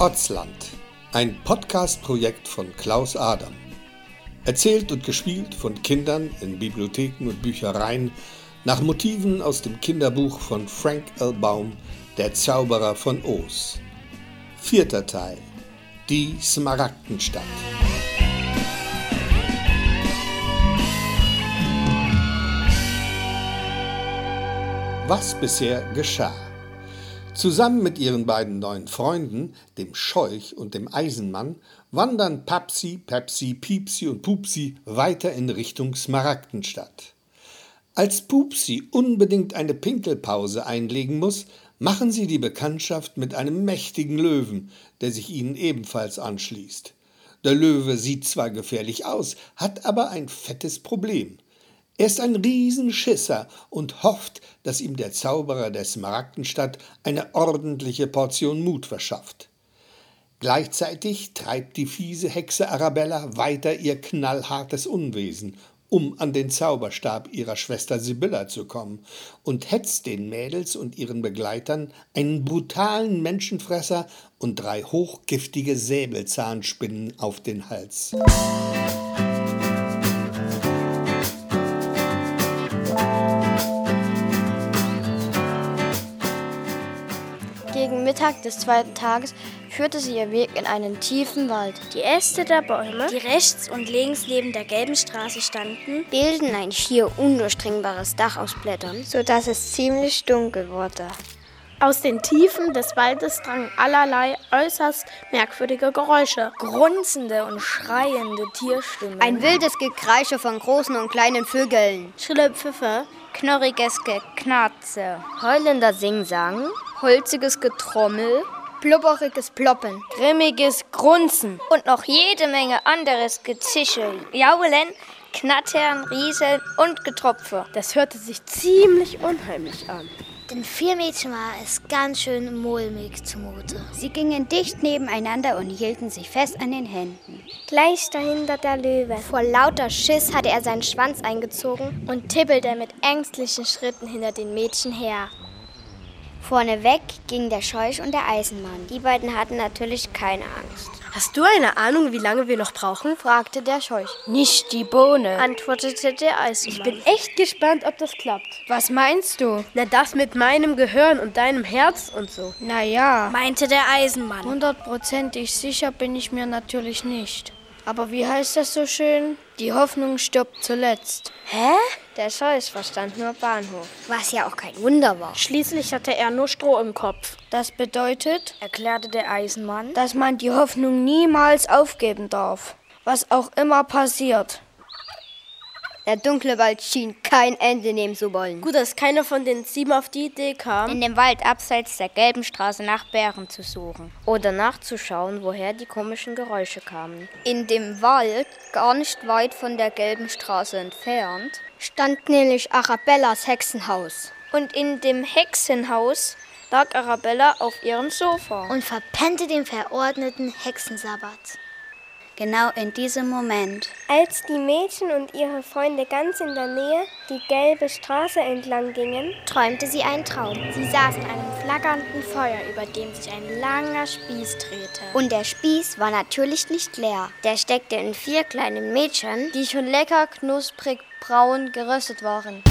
Ortsland, ein Podcast-Projekt von Klaus Adam. Erzählt und gespielt von Kindern in Bibliotheken und Büchereien nach Motiven aus dem Kinderbuch von Frank L. Baum, Der Zauberer von Oz. Vierter Teil. Die Smaragdenstadt. Was bisher geschah. Zusammen mit ihren beiden neuen Freunden, dem Scheuch und dem Eisenmann, wandern Papsi, Pepsi, Piepsi und Pupsi weiter in Richtung Smaragdenstadt. Als Pupsi unbedingt eine Pinkelpause einlegen muss, machen sie die Bekanntschaft mit einem mächtigen Löwen, der sich ihnen ebenfalls anschließt. Der Löwe sieht zwar gefährlich aus, hat aber ein fettes Problem. Er ist ein Riesenschisser und hofft, dass ihm der Zauberer der Smaragdenstadt eine ordentliche Portion Mut verschafft. Gleichzeitig treibt die fiese Hexe Arabella weiter ihr knallhartes Unwesen, um an den Zauberstab ihrer Schwester Sibylla zu kommen, und hetzt den Mädels und ihren Begleitern einen brutalen Menschenfresser und drei hochgiftige Säbelzahnspinnen auf den Hals. Mittag des zweiten Tages führte sie ihr Weg in einen tiefen Wald. Die Äste der Bäume, die rechts und links neben der gelben Straße standen, bilden ein schier undurchdringbares Dach aus Blättern, sodass es ziemlich dunkel wurde. Aus den Tiefen des Waldes drangen allerlei äußerst merkwürdige Geräusche. Grunzende und schreiende Tierstimmen. Ein wildes Gekreische von großen und kleinen Vögeln. Schrille Pfiffe, knorriges Geknarze. Heulender Singsang. Holziges Getrommel. Blubberiges Ploppen. Grimmiges Grunzen. Und noch jede Menge anderes Gezischel. Jaulen, Knattern, Rieseln und Getropfe. Das hörte sich ziemlich unheimlich an. Den vier Mädchen war es ganz schön mulmig zumute. Sie gingen dicht nebeneinander und hielten sich fest an den Händen. Gleich dahinter der Löwe. Vor lauter Schiss hatte er seinen Schwanz eingezogen und tippelte mit ängstlichen Schritten hinter den Mädchen her. Vorneweg gingen der Scheuch und der Eisenmann. Die beiden hatten natürlich keine Angst. Hast du eine Ahnung, wie lange wir noch brauchen? fragte der Scheuch. Nicht die Bohne, antwortete der Eisenmann. Ich bin echt gespannt, ob das klappt. Was meinst du? Na, das mit meinem Gehirn und deinem Herz und so. Na ja, meinte der Eisenmann. Hundertprozentig sicher bin ich mir natürlich nicht. Aber wie heißt das so schön? Die Hoffnung stirbt zuletzt. Hä? Der Scheuch verstand nur Bahnhof. Was ja auch kein Wunder war. Schließlich hatte er nur Stroh im Kopf. Das bedeutet, erklärte der Eisenmann, dass man die Hoffnung niemals aufgeben darf. Was auch immer passiert. Der dunkle Wald schien kein Ende nehmen zu wollen. Gut, dass keiner von den sieben auf die Idee kam, in dem Wald abseits der gelben Straße nach Bären zu suchen oder nachzuschauen, woher die komischen Geräusche kamen. In dem Wald, gar nicht weit von der gelben Straße entfernt, stand nämlich Arabellas Hexenhaus. Und in dem Hexenhaus lag Arabella auf ihrem Sofa und verpennte den verordneten Hexensabbat. Genau in diesem Moment. Als die Mädchen und ihre Freunde ganz in der Nähe die gelbe Straße entlang gingen, träumte sie einen Traum. Sie saß in einem flackernden Feuer, über dem sich ein langer Spieß drehte. Und der Spieß war natürlich nicht leer. Der steckte in vier kleinen Mädchen, die schon lecker knusprig braun geröstet waren.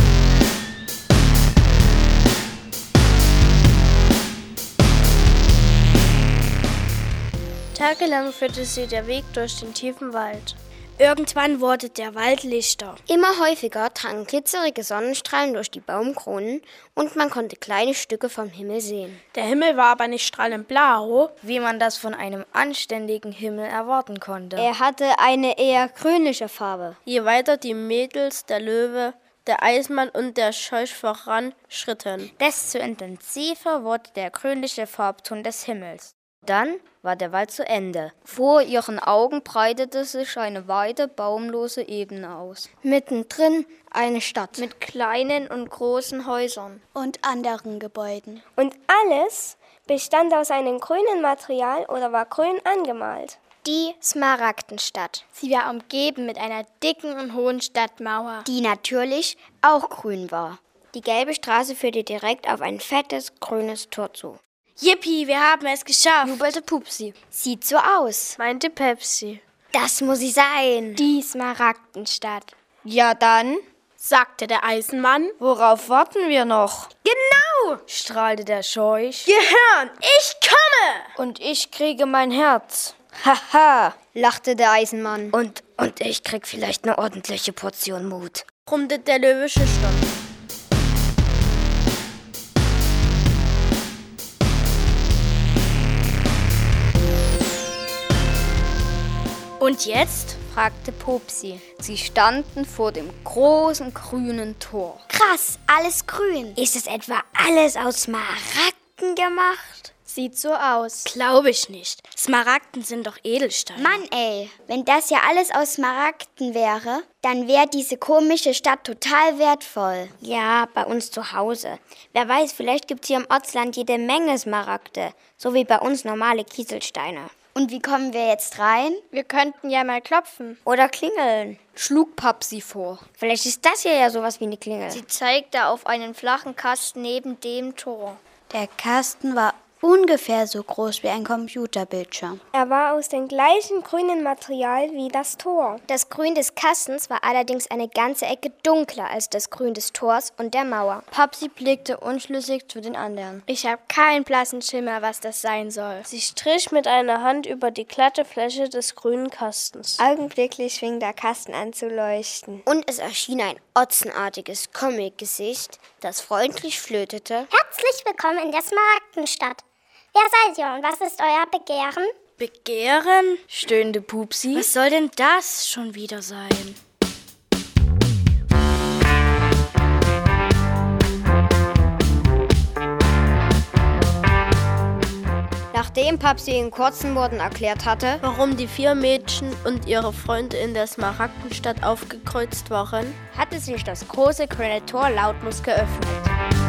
Tagelang führte sie der Weg durch den tiefen Wald. Irgendwann wurde der Wald lichter. Immer häufiger drangen glitzerige Sonnenstrahlen durch die Baumkronen und man konnte kleine Stücke vom Himmel sehen. Der Himmel war aber nicht strahlend blau, wie man das von einem anständigen Himmel erwarten konnte. Er hatte eine eher grünliche Farbe. Je weiter die Mädels, der Löwe, der Eismann und der Scheuch voran schritten, desto intensiver wurde der grünliche Farbton des Himmels. Dann war der Wald zu Ende. Vor ihren Augen breitete sich eine weite, baumlose Ebene aus. Mittendrin eine Stadt mit kleinen und großen Häusern und anderen Gebäuden. Und alles bestand aus einem grünen Material oder war grün angemalt. Die Smaragdenstadt. Sie war umgeben mit einer dicken und hohen Stadtmauer, die natürlich auch grün war. Die gelbe Straße führte direkt auf ein fettes grünes Tor zu. Yippie, wir haben es geschafft, jubelte Pupsi. Sieht so aus. meinte Pepsi. Das muss sie sein. Die Smaragdenstadt. Ja dann, sagte der Eisenmann. Worauf warten wir noch? Genau, strahlte der Scheuch. Gehirn, ich komme! Und ich kriege mein Herz. Haha, lachte der Eisenmann. Und, und ich krieg vielleicht eine ordentliche Portion Mut. brummte der Löwe schüchtern. Und jetzt? fragte Pupsi. Sie standen vor dem großen grünen Tor. Krass, alles grün. Ist es etwa alles aus Smaragden gemacht? Sieht so aus. Glaube ich nicht. Smaragden sind doch Edelsteine. Mann, ey, wenn das ja alles aus Smaragden wäre, dann wäre diese komische Stadt total wertvoll. Ja, bei uns zu Hause. Wer weiß, vielleicht gibt's hier im Ortsland jede Menge Smaragde. So wie bei uns normale Kieselsteine. Und wie kommen wir jetzt rein? Wir könnten ja mal klopfen. Oder klingeln, schlug Papsi vor. Vielleicht ist das hier ja sowas wie eine Klingel. Sie zeigte auf einen flachen Kasten neben dem Tor. Der Kasten war ungefähr so groß wie ein Computerbildschirm. Er war aus dem gleichen grünen Material wie das Tor. Das Grün des Kastens war allerdings eine ganze Ecke dunkler als das Grün des Tors und der Mauer. Papsi blickte unschlüssig zu den anderen. Ich habe keinen blassen Schimmer, was das sein soll. Sie strich mit einer Hand über die glatte Fläche des grünen Kastens. Augenblicklich fing der Kasten an zu leuchten. Und es erschien ein otzenartiges Comic-Gesicht, das freundlich flötete. Herzlich willkommen in der Smaragdenstadt. Wer seid ihr und was ist euer Begehren? Begehren? stöhnte Pupsi. Was soll denn das schon wieder sein? Nachdem Papsi in kurzen Worten erklärt hatte, Warum die vier Mädchen und ihre Freunde in der Smaragdenstadt aufgekreuzt waren, hatte sich das große grüne Tor lautlos geöffnet.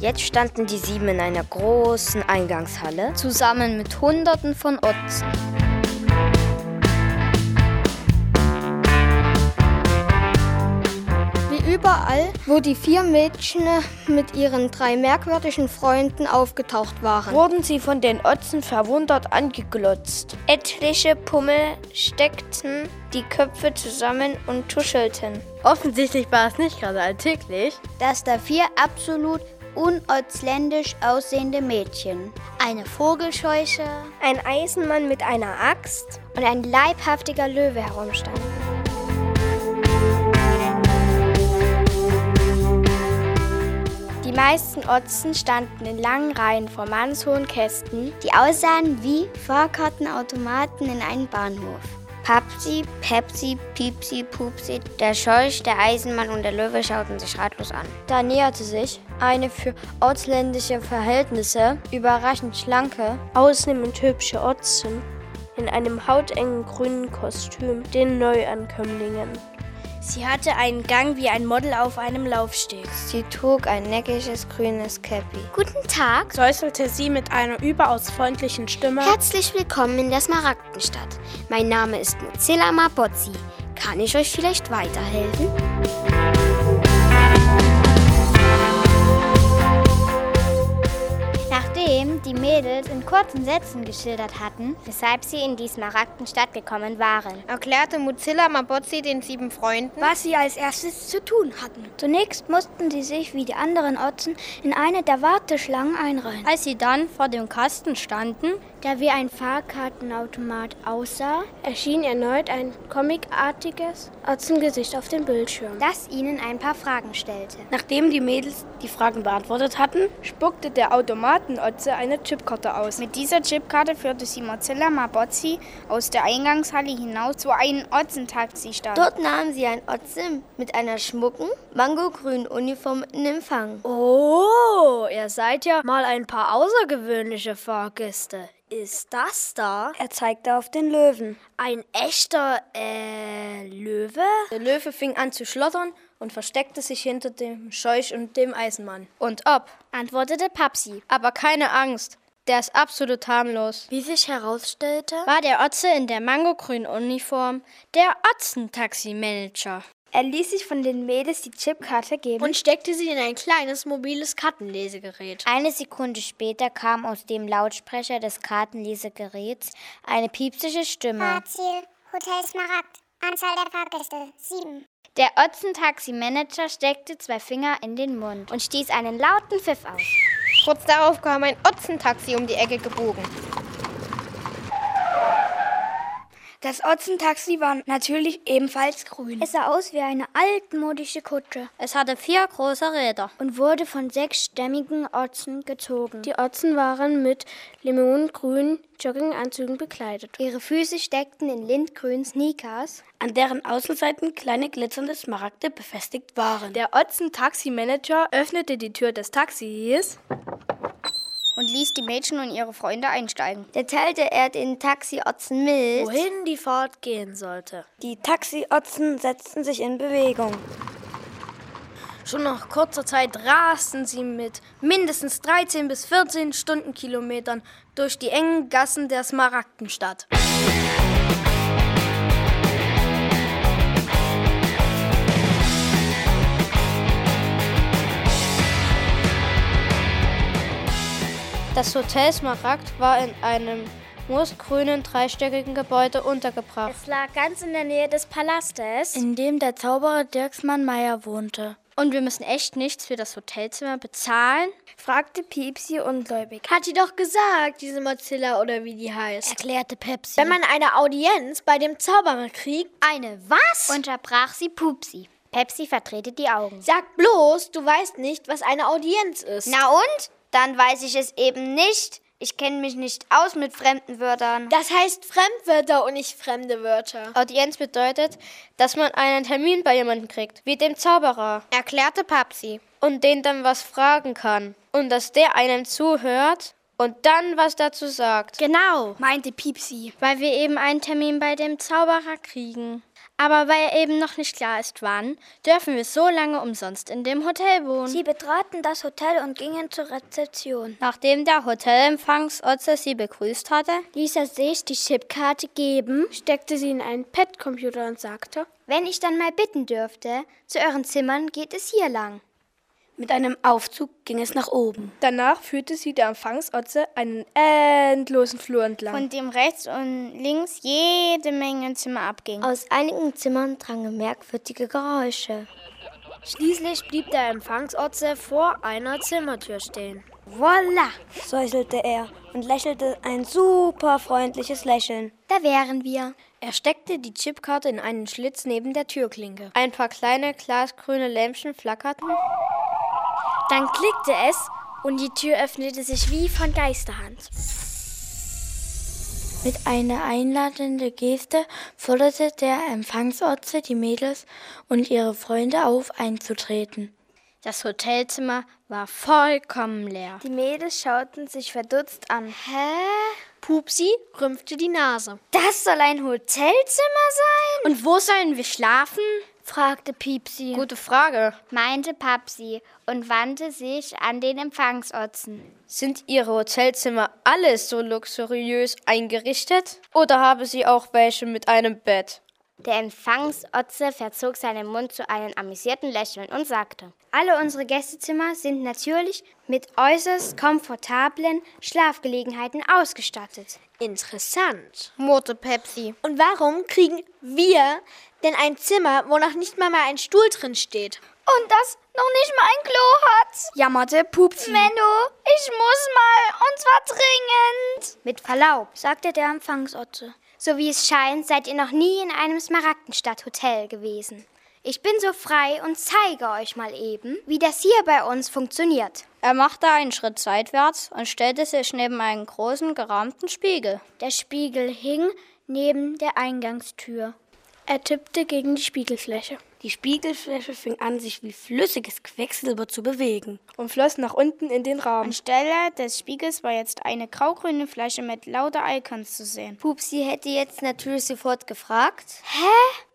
Jetzt standen die sieben in einer großen Eingangshalle, zusammen mit Hunderten von Otzen. Wie überall, wo die vier Mädchen mit ihren drei merkwürdigen Freunden aufgetaucht waren, wurden sie von den Otzen verwundert angeglotzt. Etliche Pummel steckten die Köpfe zusammen und tuschelten. Offensichtlich war es nicht gerade alltäglich, dass da vier absolut unotsländisch aussehende Mädchen, eine Vogelscheuche, ein Eisenmann mit einer Axt und ein leibhaftiger Löwe herumstanden. Die meisten Otzen standen in langen Reihen vor mannshohen Kästen, die aussahen wie Fahrkartenautomaten in einem Bahnhof. Papsi, Pepsi, Piepsi, Pupsi, der Scheuch, der Eisenmann und der Löwe schauten sich ratlos an. Da näherte sich eine für ortsländische Verhältnisse überraschend schlanke, ausnehmend hübsche Otzen in einem hautengen grünen Kostüm den Neuankömmlingen. Sie hatte einen Gang wie ein Model auf einem Laufsteg. Sie trug ein neckiges grünes Käppi. Guten Tag, säuselte sie mit einer überaus freundlichen Stimme. Herzlich willkommen in der Smaragdenstadt. Mein Name ist Mozilla Mabozzi. Kann ich euch vielleicht weiterhelfen? Mädels in kurzen Sätzen geschildert hatten, weshalb sie in die Smaragdenstadt gekommen waren, erklärte Mozilla Mabozzi den sieben Freunden, was sie als erstes zu tun hatten. Zunächst mussten sie sich wie die anderen Otzen in eine der Warteschlangen einreihen. Als sie dann vor dem Kasten standen, der wie ein Fahrkartenautomat aussah, erschien erneut ein comicartiges Otzengesicht auf dem Bildschirm, das ihnen ein paar Fragen stellte. Nachdem die Mädels die Fragen beantwortet hatten, spuckte der Automatenotze eine Chipkarte aus. Mit dieser Chipkarte führte sie Mozilla Mabozzi aus der Eingangshalle hinaus zu einem Otzentaxistand. Dort nahm sie ein Otze mit einer schmucken, mangogrünen Uniform in Empfang. Oh, ihr seid ja mal ein paar außergewöhnliche Fahrgäste. Ist das da? Er zeigte auf den Löwen. Ein echter, äh, Löwe? Der Löwe fing an zu schlottern und versteckte sich hinter dem Scheuch und dem Eisenmann. Und ob, antwortete Papsi. Aber keine Angst, der ist absolut harmlos. Wie sich herausstellte, war der Otze in der mangogrünen Uniform der Otzentaxi-Manager. Er ließ sich von den Mädels die Chipkarte geben und steckte sie in ein kleines mobiles Kartenlesegerät. Eine Sekunde später kam aus dem Lautsprecher des Kartenlesegeräts eine piepsige Stimme. Fahrziel, Hotel Smaragd. Anzahl der Fahrgäste, sieben. Der Otzen-Taxi-Manager steckte zwei Finger in den Mund und stieß einen lauten Pfiff aus. Kurz darauf kam ein Otzentaxi um die Ecke gebogen. Das Otzentaxi war natürlich ebenfalls grün. Es sah aus wie eine altmodische Kutsche. Es hatte vier große Räder und wurde von sechs stämmigen Otzen gezogen. Die Otzen waren mit limonengrünen Jogginganzügen bekleidet. Ihre Füße steckten in lindgrünen Sneakers, an deren Außenseiten kleine glitzernde Smaragde befestigt waren. Der Otzen-Taxi-Manager öffnete die Tür des Taxis und ließ die Mädchen und ihre Freunde einsteigen. Da teilte er den Taxi-Otzen mit, wohin die Fahrt gehen sollte. Die Taxi-Otzen setzten sich in Bewegung. Schon nach kurzer Zeit rasten sie mit mindestens 13 bis 14 Stundenkilometern durch die engen Gassen der Smaragdenstadt. Das Hotel Smaragd war in einem moosgrünen, dreistöckigen Gebäude untergebracht. Es lag ganz in der Nähe des Palastes, in dem der Zauberer Dirksmann Meyer wohnte. Und wir müssen echt nichts für das Hotelzimmer bezahlen? fragte Piepsi ungläubig. Hat die doch gesagt, diese Mozilla oder wie die heißt. Erklärte Pepsi. Wenn man eine Audienz bei dem Zauberer kriegt. Eine was? Unterbrach sie Pupsi. Pepsi verdrehte die Augen. Sag bloß, du weißt nicht, was eine Audienz ist. Na und? Dann weiß ich es eben nicht. Ich kenne mich nicht aus mit fremden Wörtern. Das heißt Fremdwörter und nicht fremde Wörter. Audienz bedeutet, dass man einen Termin bei jemandem kriegt, wie dem Zauberer. Erklärte Papsi. Und den dann was fragen kann. Und dass der einem zuhört und dann was dazu sagt. Genau, meinte Piepsi. Weil wir eben einen Termin bei dem Zauberer kriegen. Aber weil eben noch nicht klar ist, wann, dürfen wir so lange umsonst in dem Hotel wohnen. Sie betraten das Hotel und gingen zur Rezeption. Nachdem der Hotelempfangsotze sie begrüßt hatte, ließ er sich die Chipkarte geben, steckte sie in einen Pet-Computer und sagte, wenn ich dann mal bitten dürfte, zu euren Zimmern geht es hier lang. Mit einem Aufzug ging es nach oben. Danach führte sie der Empfangsotze einen endlosen Flur entlang. Von dem rechts und links jede Menge Zimmer abging. Aus einigen Zimmern drangen merkwürdige Geräusche. Schließlich blieb der Empfangsotze vor einer Zimmertür stehen. Voila, säuselte er und lächelte ein super freundliches Lächeln. Da wären wir. Er steckte die Chipkarte in einen Schlitz neben der Türklinke. Ein paar kleine glasgrüne Lämpchen flackerten. Dann klickte es und die Tür öffnete sich wie von Geisterhand. Mit einer einladenden Geste forderte der Empfangsotze die Mädels und ihre Freunde auf, einzutreten. Das Hotelzimmer war vollkommen leer. Die Mädels schauten sich verdutzt an. Hä? Pupsi rümpfte die Nase. Das soll ein Hotelzimmer sein? Und wo sollen wir schlafen? Fragte Piepsi. Gute Frage, meinte Papsi und wandte sich an den Empfangsotzen. Sind Ihre Hotelzimmer alle so luxuriös eingerichtet? Oder haben Sie auch welche mit einem Bett? Der Empfangsotze verzog seinen Mund zu einem amüsierten Lächeln und sagte: Alle unsere Gästezimmer sind natürlich mit äußerst komfortablen Schlafgelegenheiten ausgestattet. Interessant, murrte Pepsi. Und warum kriegen wir denn ein Zimmer, wo noch nicht mal, mal ein Stuhl drin steht? Und das noch nicht mal ein Klo hat, jammerte Pupsi. Menno, ich muss mal, und zwar dringend. Mit Verlaub, sagte der Empfangsotze. So wie es scheint, seid ihr noch nie in einem Smaragdenstadt-Hotel gewesen. Ich bin so frei und zeige euch mal eben, wie das hier bei uns funktioniert. Er machte einen Schritt seitwärts und stellte sich neben einen großen gerahmten Spiegel. Der Spiegel hing neben der Eingangstür. Er tippte gegen die Spiegelfläche. Die Spiegelfläche fing an, sich wie flüssiges Quecksilber zu bewegen und floss nach unten in den Raum. Anstelle des Spiegels war jetzt eine graugrüne Fläche mit lauter Icons zu sehen. Pupsi hätte jetzt natürlich sofort gefragt: Hä?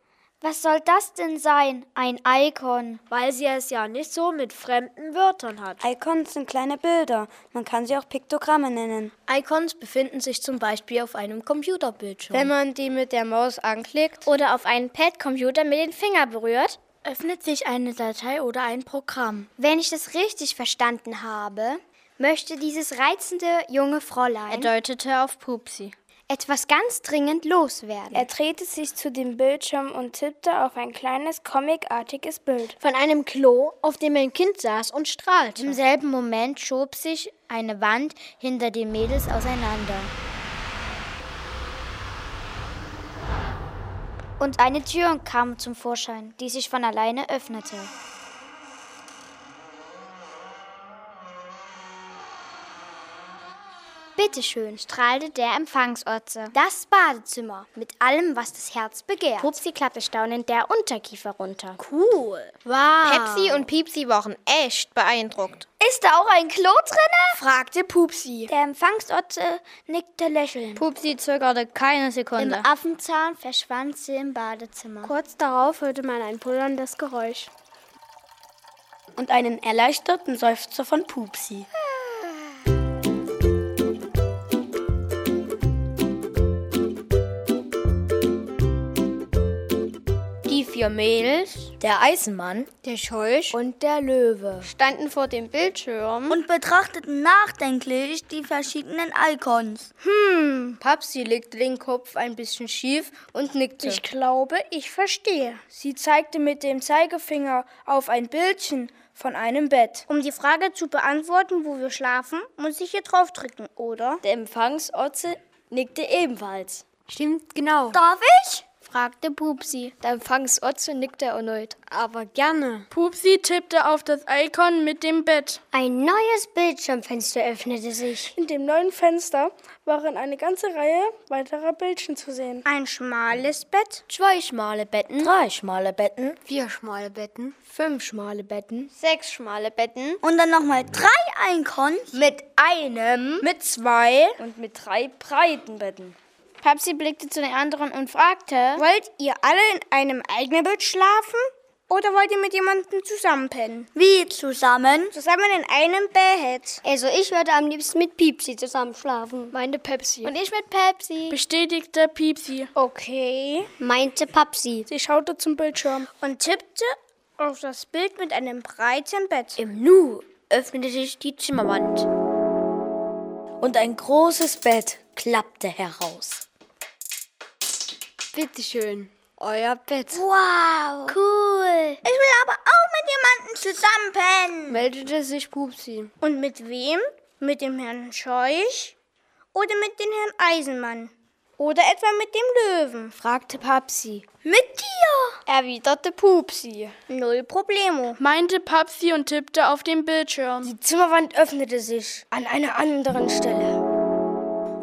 Was soll das denn sein, ein Icon? Weil sie es ja nicht so mit fremden Wörtern hat. Icons sind kleine Bilder. Man kann sie auch Piktogramme nennen. Icons befinden sich zum Beispiel auf einem Computerbildschirm. Wenn man die mit der Maus anklickt oder auf einen Pad-Computer mit den Fingern berührt, öffnet sich eine Datei oder ein Programm. Wenn ich das richtig verstanden habe, möchte dieses reizende junge Fräulein. Er deutete auf Pupsi etwas ganz dringend loswerden. Er drehte sich zu dem Bildschirm und tippte auf ein kleines comicartiges Bild von einem Klo, auf dem ein Kind saß und strahlte. Im selben Moment schob sich eine Wand hinter den Mädels auseinander. Und eine Tür kam zum Vorschein, die sich von alleine öffnete. Bitteschön, strahlte der Empfangsotze. Das Badezimmer mit allem, was das Herz begehrt. Pupsi klappte staunend der Unterkiefer runter. Cool. Wow. Pepsi und Piepsi waren echt beeindruckt. Ist da auch ein Klo drinne? fragte Pupsi. Der Empfangsotze nickte lächelnd. Pupsi zögerte keine Sekunde. Im Affenzahn verschwand sie im Badezimmer. Kurz darauf hörte man ein pullerndes Geräusch. Und einen erleichterten Seufzer von Pupsi. Vier Mädels, der Eisenmann, der Scheuch und der Löwe standen vor dem Bildschirm und betrachteten nachdenklich die verschiedenen Icons. Hm, Papsi legte den Kopf ein bisschen schief und nickte. Ich glaube, ich verstehe. Sie zeigte mit dem Zeigefinger auf ein Bildchen von einem Bett. Um die Frage zu beantworten, wo wir schlafen, muss ich hier draufdrücken, oder? Der Empfangsotze nickte ebenfalls. Stimmt, genau. Darf ich? Fragte Pupsi. Der Empfangsotze nickte erneut. Aber gerne. Pupsi tippte auf das Icon mit dem Bett. Ein neues Bildschirmfenster öffnete sich. In dem neuen Fenster waren eine ganze Reihe weiterer Bildchen zu sehen. Ein schmales Bett, zwei schmale Betten, drei schmale Betten, vier schmale Betten, fünf schmale Betten, sechs schmale Betten und dann nochmal drei Icons mit einem, mit zwei und mit drei breiten Betten. Papsi blickte zu den anderen und fragte: Wollt ihr alle in einem eigenen Bett schlafen? Oder wollt ihr mit jemandem zusammenpennen? Wie zusammen? Zusammen in einem Bett. Also ich würde am liebsten mit Piepsi zusammen schlafen. Meinte Pepsi. Und ich mit Pepsi. Bestätigte Piepsi. Okay. Meinte Papsi. Sie schaute zum Bildschirm und tippte auf das Bild mit einem breiten Bett. Im Nu öffnete sich die Zimmerwand. Und ein großes Bett klappte heraus. Bitteschön, euer Bett. Wow. Cool. Ich will aber auch mit jemandem zusammenpennen. Meldete sich Pupsi. Und mit wem? Mit dem Herrn Scheuch? Oder mit dem Herrn Eisenmann? Oder etwa mit dem Löwen? fragte Papsi. Mit dir? erwiderte Pupsi. Null Problemo, meinte Papsi und tippte auf den Bildschirm. Die Zimmerwand öffnete sich an einer anderen Stelle.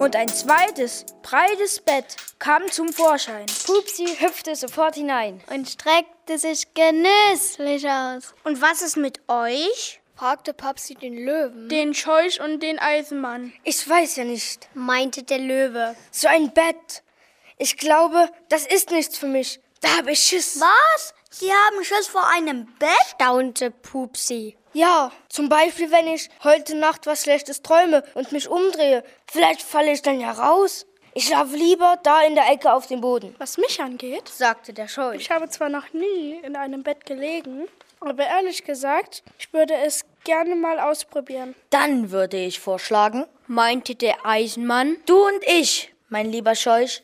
Und ein zweites, breites Bett kam zum Vorschein. Pupsi hüpfte sofort hinein und streckte sich genüsslich aus. Und was ist mit euch? fragte Papsi den Löwen. Den Scheuch und den Eisenmann. Ich weiß ja nicht, meinte der Löwe. So ein Bett. Ich glaube, das ist nichts für mich. Da habe ich Schiss. Was? Sie haben Schiss vor einem Bett? staunte Pupsi. Ja, zum Beispiel, wenn ich heute Nacht was Schlechtes träume und mich umdrehe. Vielleicht falle ich dann ja raus. Ich schlafe lieber da in der Ecke auf dem Boden. Was mich angeht, sagte der Scheu. Ich habe zwar noch nie in einem Bett gelegen, aber ehrlich gesagt, ich würde es gerne mal ausprobieren. Dann würde ich vorschlagen, meinte der Eisenmann, du und ich, mein lieber Scheuch,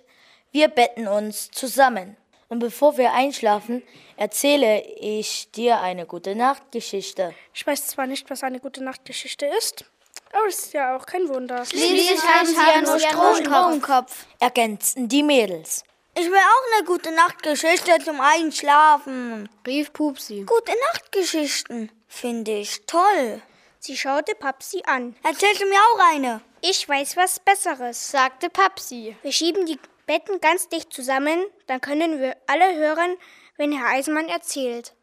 wir betten uns zusammen. Und bevor wir einschlafen, erzähle ich dir eine gute Nachtgeschichte. Ich weiß zwar nicht, was eine gute Nachtgeschichte ist, aber es ist ja auch kein Wunder. Schließlich haben sie ja nur Kopf, ergänzten die Mädels. Ich will auch eine gute Nachtgeschichte zum Einschlafen, rief Pupsi. Gute Nachtgeschichten finde ich toll. Sie schaute Papsi an. Erzählst du mir auch eine? Ich weiß was Besseres, sagte Papsi. Wir schieben die Betten ganz dicht zusammen, dann können wir alle hören, wenn Herr Eisenmann erzählt.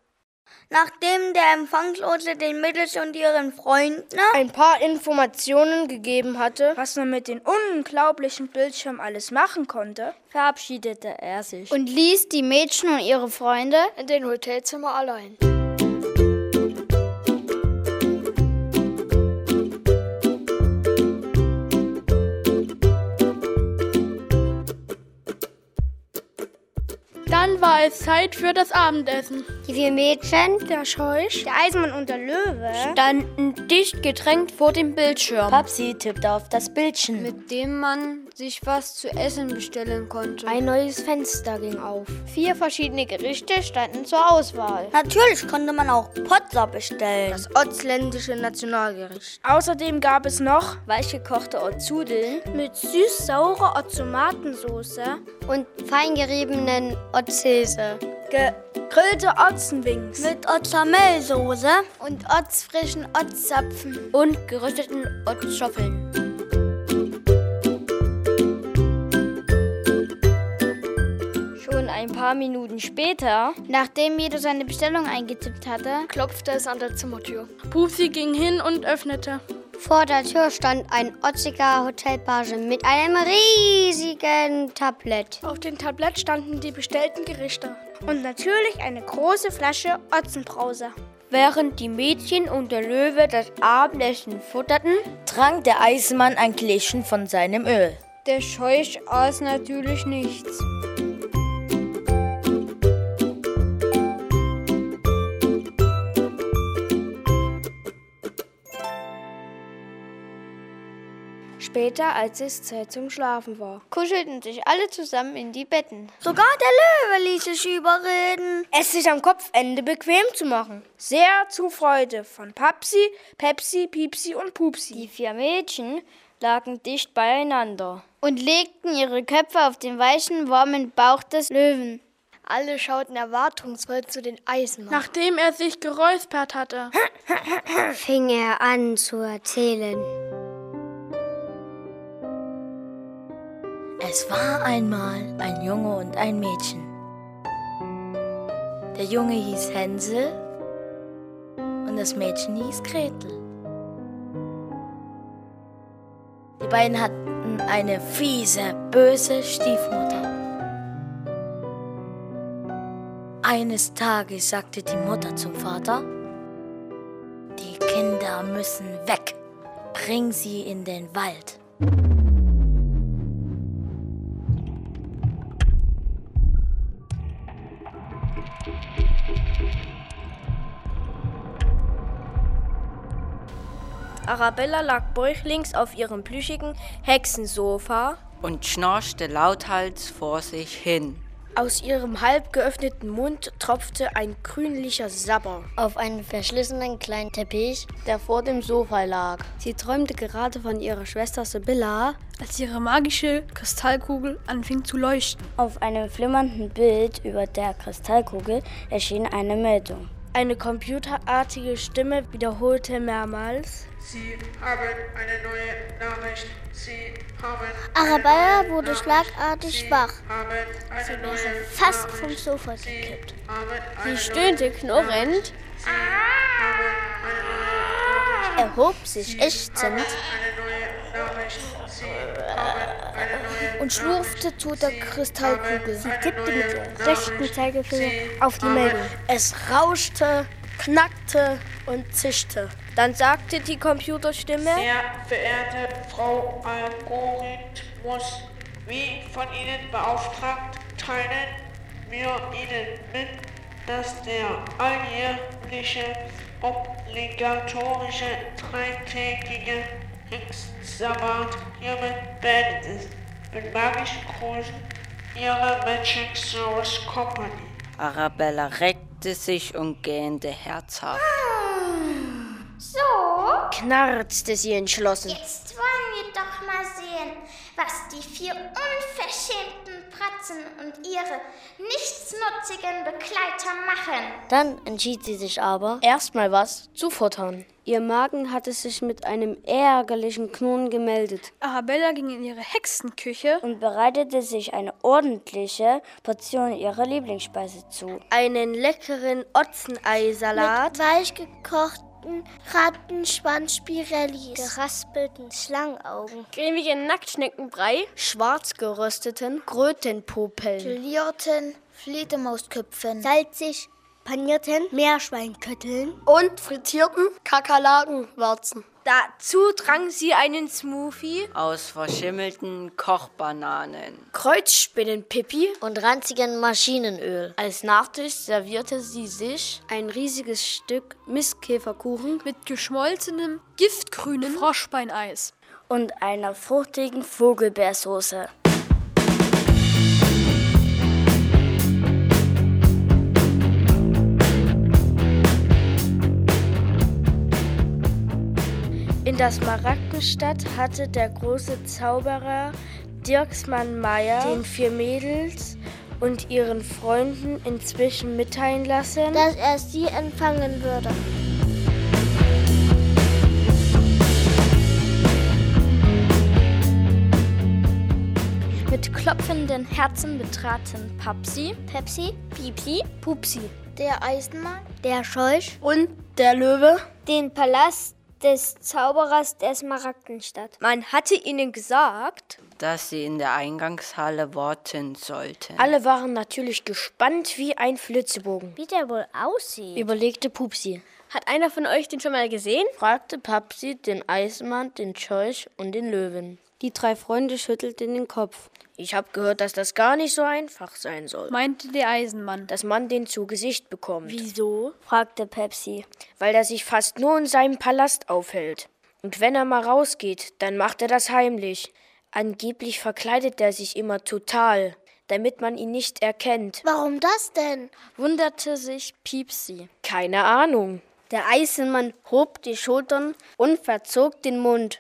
Nachdem der Empfangslose den Mädels und ihren Freunden ein paar Informationen gegeben hatte, was man mit den unglaublichen Bildschirmen alles machen konnte, verabschiedete er sich und ließ die Mädchen und ihre Freunde in den Hotelzimmer allein. War es Zeit für das Abendessen. Die vier Mädchen, der Scheuch, der Eisenmann und der Löwe standen dicht gedrängt vor dem Bildschirm. Papsi tippte auf das Bildchen, mit dem man sich was zu essen bestellen konnte. Ein neues Fenster ging auf. Vier verschiedene Gerichte standen zur Auswahl. Natürlich konnte man auch Potzer bestellen. Das ortsländische Nationalgericht. Außerdem gab es noch weichgekochte Ortzudeln mit süß-saurer Orzomatensauce und feingeriebenen Otzhilse. Gegrillte Otzenwings mit Otzamellsoße und ortsfrischen Otzzapfen und gerösteten Otzschoffeln. Ein paar Minuten später, nachdem jeder seine Bestellung eingetippt hatte, klopfte es an der Zimmertür. Pupsi ging hin und öffnete. Vor der Tür stand ein otziger Hotelpage mit einem riesigen Tablett. Auf dem Tablett standen die bestellten Gerichte. Und natürlich eine große Flasche Otzenbrause. Während die Mädchen und der Löwe das Abendessen futterten, trank der Eisenmann ein Gläschen von seinem Öl. Der Scheuch aß natürlich nichts. Später, als es Zeit zum Schlafen war, kuschelten sich alle zusammen in die Betten. Sogar der Löwe ließ sich überreden, es sich am Kopfende bequem zu machen. Sehr zur Freude von Papsi, Pepsi, Piepsi und Pupsi. Die vier Mädchen lagen dicht beieinander und legten ihre Köpfe auf den weichen, warmen Bauch des Löwen. Alle schauten erwartungsvoll zu den Eisenmann. Nachdem er sich geräuspert hatte, fing er an zu erzählen. Es war einmal ein Junge und ein Mädchen. Der Junge hieß Hänsel und das Mädchen hieß Gretel. Die beiden hatten eine fiese, böse Stiefmutter. Eines Tages sagte die Mutter zum Vater, die Kinder müssen weg, bring sie in den Wald. Arabella lag bäuchlings auf ihrem plüschigen Hexensofa und schnorchte lauthals vor sich hin. Aus ihrem halb geöffneten Mund tropfte ein grünlicher Sabber auf einen verschlissenen kleinen Teppich, der vor dem Sofa lag. Sie träumte gerade von ihrer Schwester Sibylla, als ihre magische Kristallkugel anfing zu leuchten. Auf einem flimmernden Bild über der Kristallkugel erschien eine Meldung. Eine computerartige Stimme wiederholte mehrmals. Sie haben eine neue Nachricht. Sie haben. Arabella wurde schlagartig schwach. Sie wäre fast vom Sofa gekippt. Sie stöhnte knurrend, erhob sich ächzend und schlurfte zu der Kristallkugel. Sie tippte mit dem rechten Zeigefinger auf die Meldung. Es rauschte, knackte und zischte. Dann sagte die Computerstimme: Sehr verehrte Frau Algorithmus, wie von Ihnen beauftragt, teilen wir Ihnen mit, dass der alljährliche obligatorische dreitägige Hexensabbat hiermit beendet ist. Mit magischen Grüßen, Ihre Magic Source Company. Arabella reckte sich und gähnte herzhaft. So? knarrzte sie entschlossen. Jetzt wollen wir doch mal sehen, was die vier unverschämten Pratzen und ihre nichtsnutzigen Begleiter machen. Dann entschied sie sich aber, erstmal was zu futtern. Ihr Magen hatte sich mit einem ärgerlichen Knurren gemeldet. Arabella ging in ihre Hexenküche und bereitete sich eine ordentliche Portion ihrer Lieblingsspeise zu. Einen leckeren Otzeneisalat mit weich gekochten Rattenschwanzspirellis, geraspelten Schlangenaugen, cremigen Nacktschneckenbrei, schwarz gerösteten Krötenpopeln, gelierten Fledermausköpfen, salzig panierten Meerschweinkötteln und frittierten Kakerlakenwarzen. Dazu trank sie einen Smoothie aus verschimmelten Kochbananen, Kreuzspinnenpipi und ranzigen Maschinenöl. Als Nachtisch servierte sie sich ein riesiges Stück Mistkäferkuchen mit geschmolzenem, giftgrünen Froschbeineis und einer fruchtigen Vogelbeersoße. In der Smaragdenstadt hatte der große Zauberer Dirksmann Meyer den vier Mädels und ihren Freunden inzwischen mitteilen lassen, dass er sie empfangen würde. Mit klopfenden Herzen betraten Papsi, Pepsi, Pipi, Pupsi, der Eisenmann, der Scheuch und der Löwe den Palast des Zauberers der Smaragdenstadt. Man hatte ihnen gesagt, dass sie in der Eingangshalle warten sollten. Alle waren natürlich gespannt wie ein Flitzebogen. Wie der wohl aussieht, überlegte Pupsi. Hat einer von euch den schon mal gesehen? fragte Papsi den Eisenmann, den Scheuch und den Löwen. Die drei Freunde schüttelten den Kopf. Ich habe gehört, dass das gar nicht so einfach sein soll. Meinte der Eisenmann. Dass man den zu Gesicht bekommt. Wieso? fragte Pepsi. Weil er sich fast nur in seinem Palast aufhält. Und wenn er mal rausgeht, dann macht er das heimlich. Angeblich verkleidet er sich immer total, damit man ihn nicht erkennt. Warum das denn? wunderte sich Piepsi. Keine Ahnung. Der Eisenmann hob die Schultern und verzog den Mund.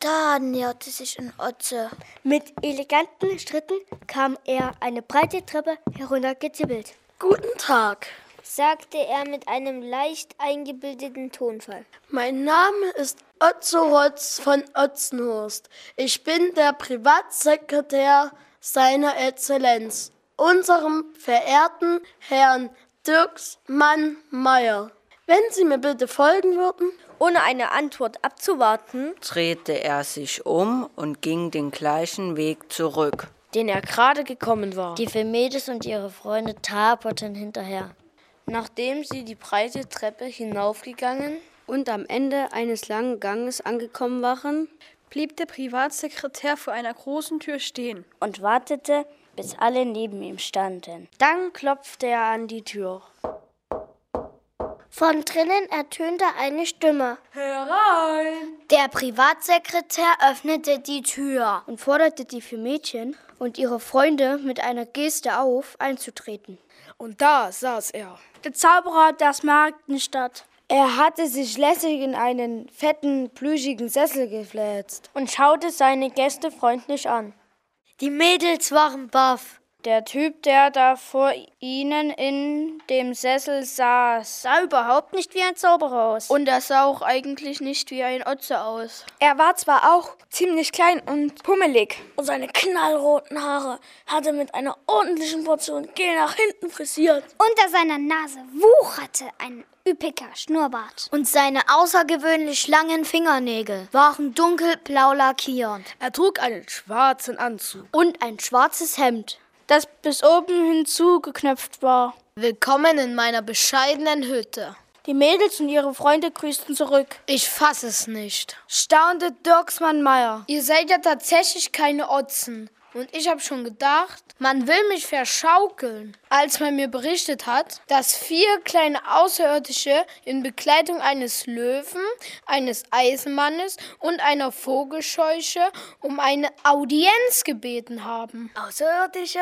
Da näherte sich ein Otze. Mit eleganten Schritten kam er eine breite Treppe heruntergezippelt. Guten Tag, sagte er mit einem leicht eingebildeten Tonfall. Mein Name ist Otzo Rotz von Otzenhurst. Ich bin der Privatsekretär seiner Exzellenz, unserem verehrten Herrn Dirksmann Meyer. Wenn Sie mir bitte folgen würden. Ohne eine Antwort abzuwarten, drehte er sich um und ging den gleichen Weg zurück, den er gerade gekommen war. Die Vermädels und ihre Freunde taperten hinterher. Nachdem sie die breite Treppe hinaufgegangen und am Ende eines langen Ganges angekommen waren, blieb der Privatsekretär vor einer großen Tür stehen und wartete, bis alle neben ihm standen. Dann klopfte er an die Tür. Von drinnen ertönte eine Stimme. Herein! Der Privatsekretär öffnete die Tür und forderte die vier Mädchen und ihre Freunde mit einer Geste auf, einzutreten. Und da saß er. Der Zauberer der Smaragdenstadt. Er hatte sich lässig in einen fetten, plüschigen Sessel gefläzt und schaute seine Gäste freundlich an. Die Mädels waren baff. Der Typ, der da vor ihnen in dem Sessel saß, sah überhaupt nicht wie ein Zauberer aus. Und er sah auch eigentlich nicht wie ein Otze aus. Er war zwar auch ziemlich klein und pummelig. Und seine knallroten Haare hatte mit einer ordentlichen Portion Gel nach hinten frisiert. Unter seiner Nase wucherte ein üppiger Schnurrbart. Und seine außergewöhnlich langen Fingernägel waren dunkelblau lackiert. Er trug einen schwarzen Anzug und ein schwarzes Hemd das bis oben hinzugeknöpft war. Willkommen in meiner bescheidenen Hütte. Die Mädels und ihre Freunde grüßten zurück. Ich fass es nicht, staunte Dirksmann Meyer. Ihr seid ja tatsächlich keine Otzen. Und ich habe schon gedacht, man will mich verschaukeln. Als man mir berichtet hat, dass vier kleine Außerirdische in Begleitung eines Löwen, eines Eisenmannes und einer Vogelscheuche um eine Audienz gebeten haben. Außerirdische?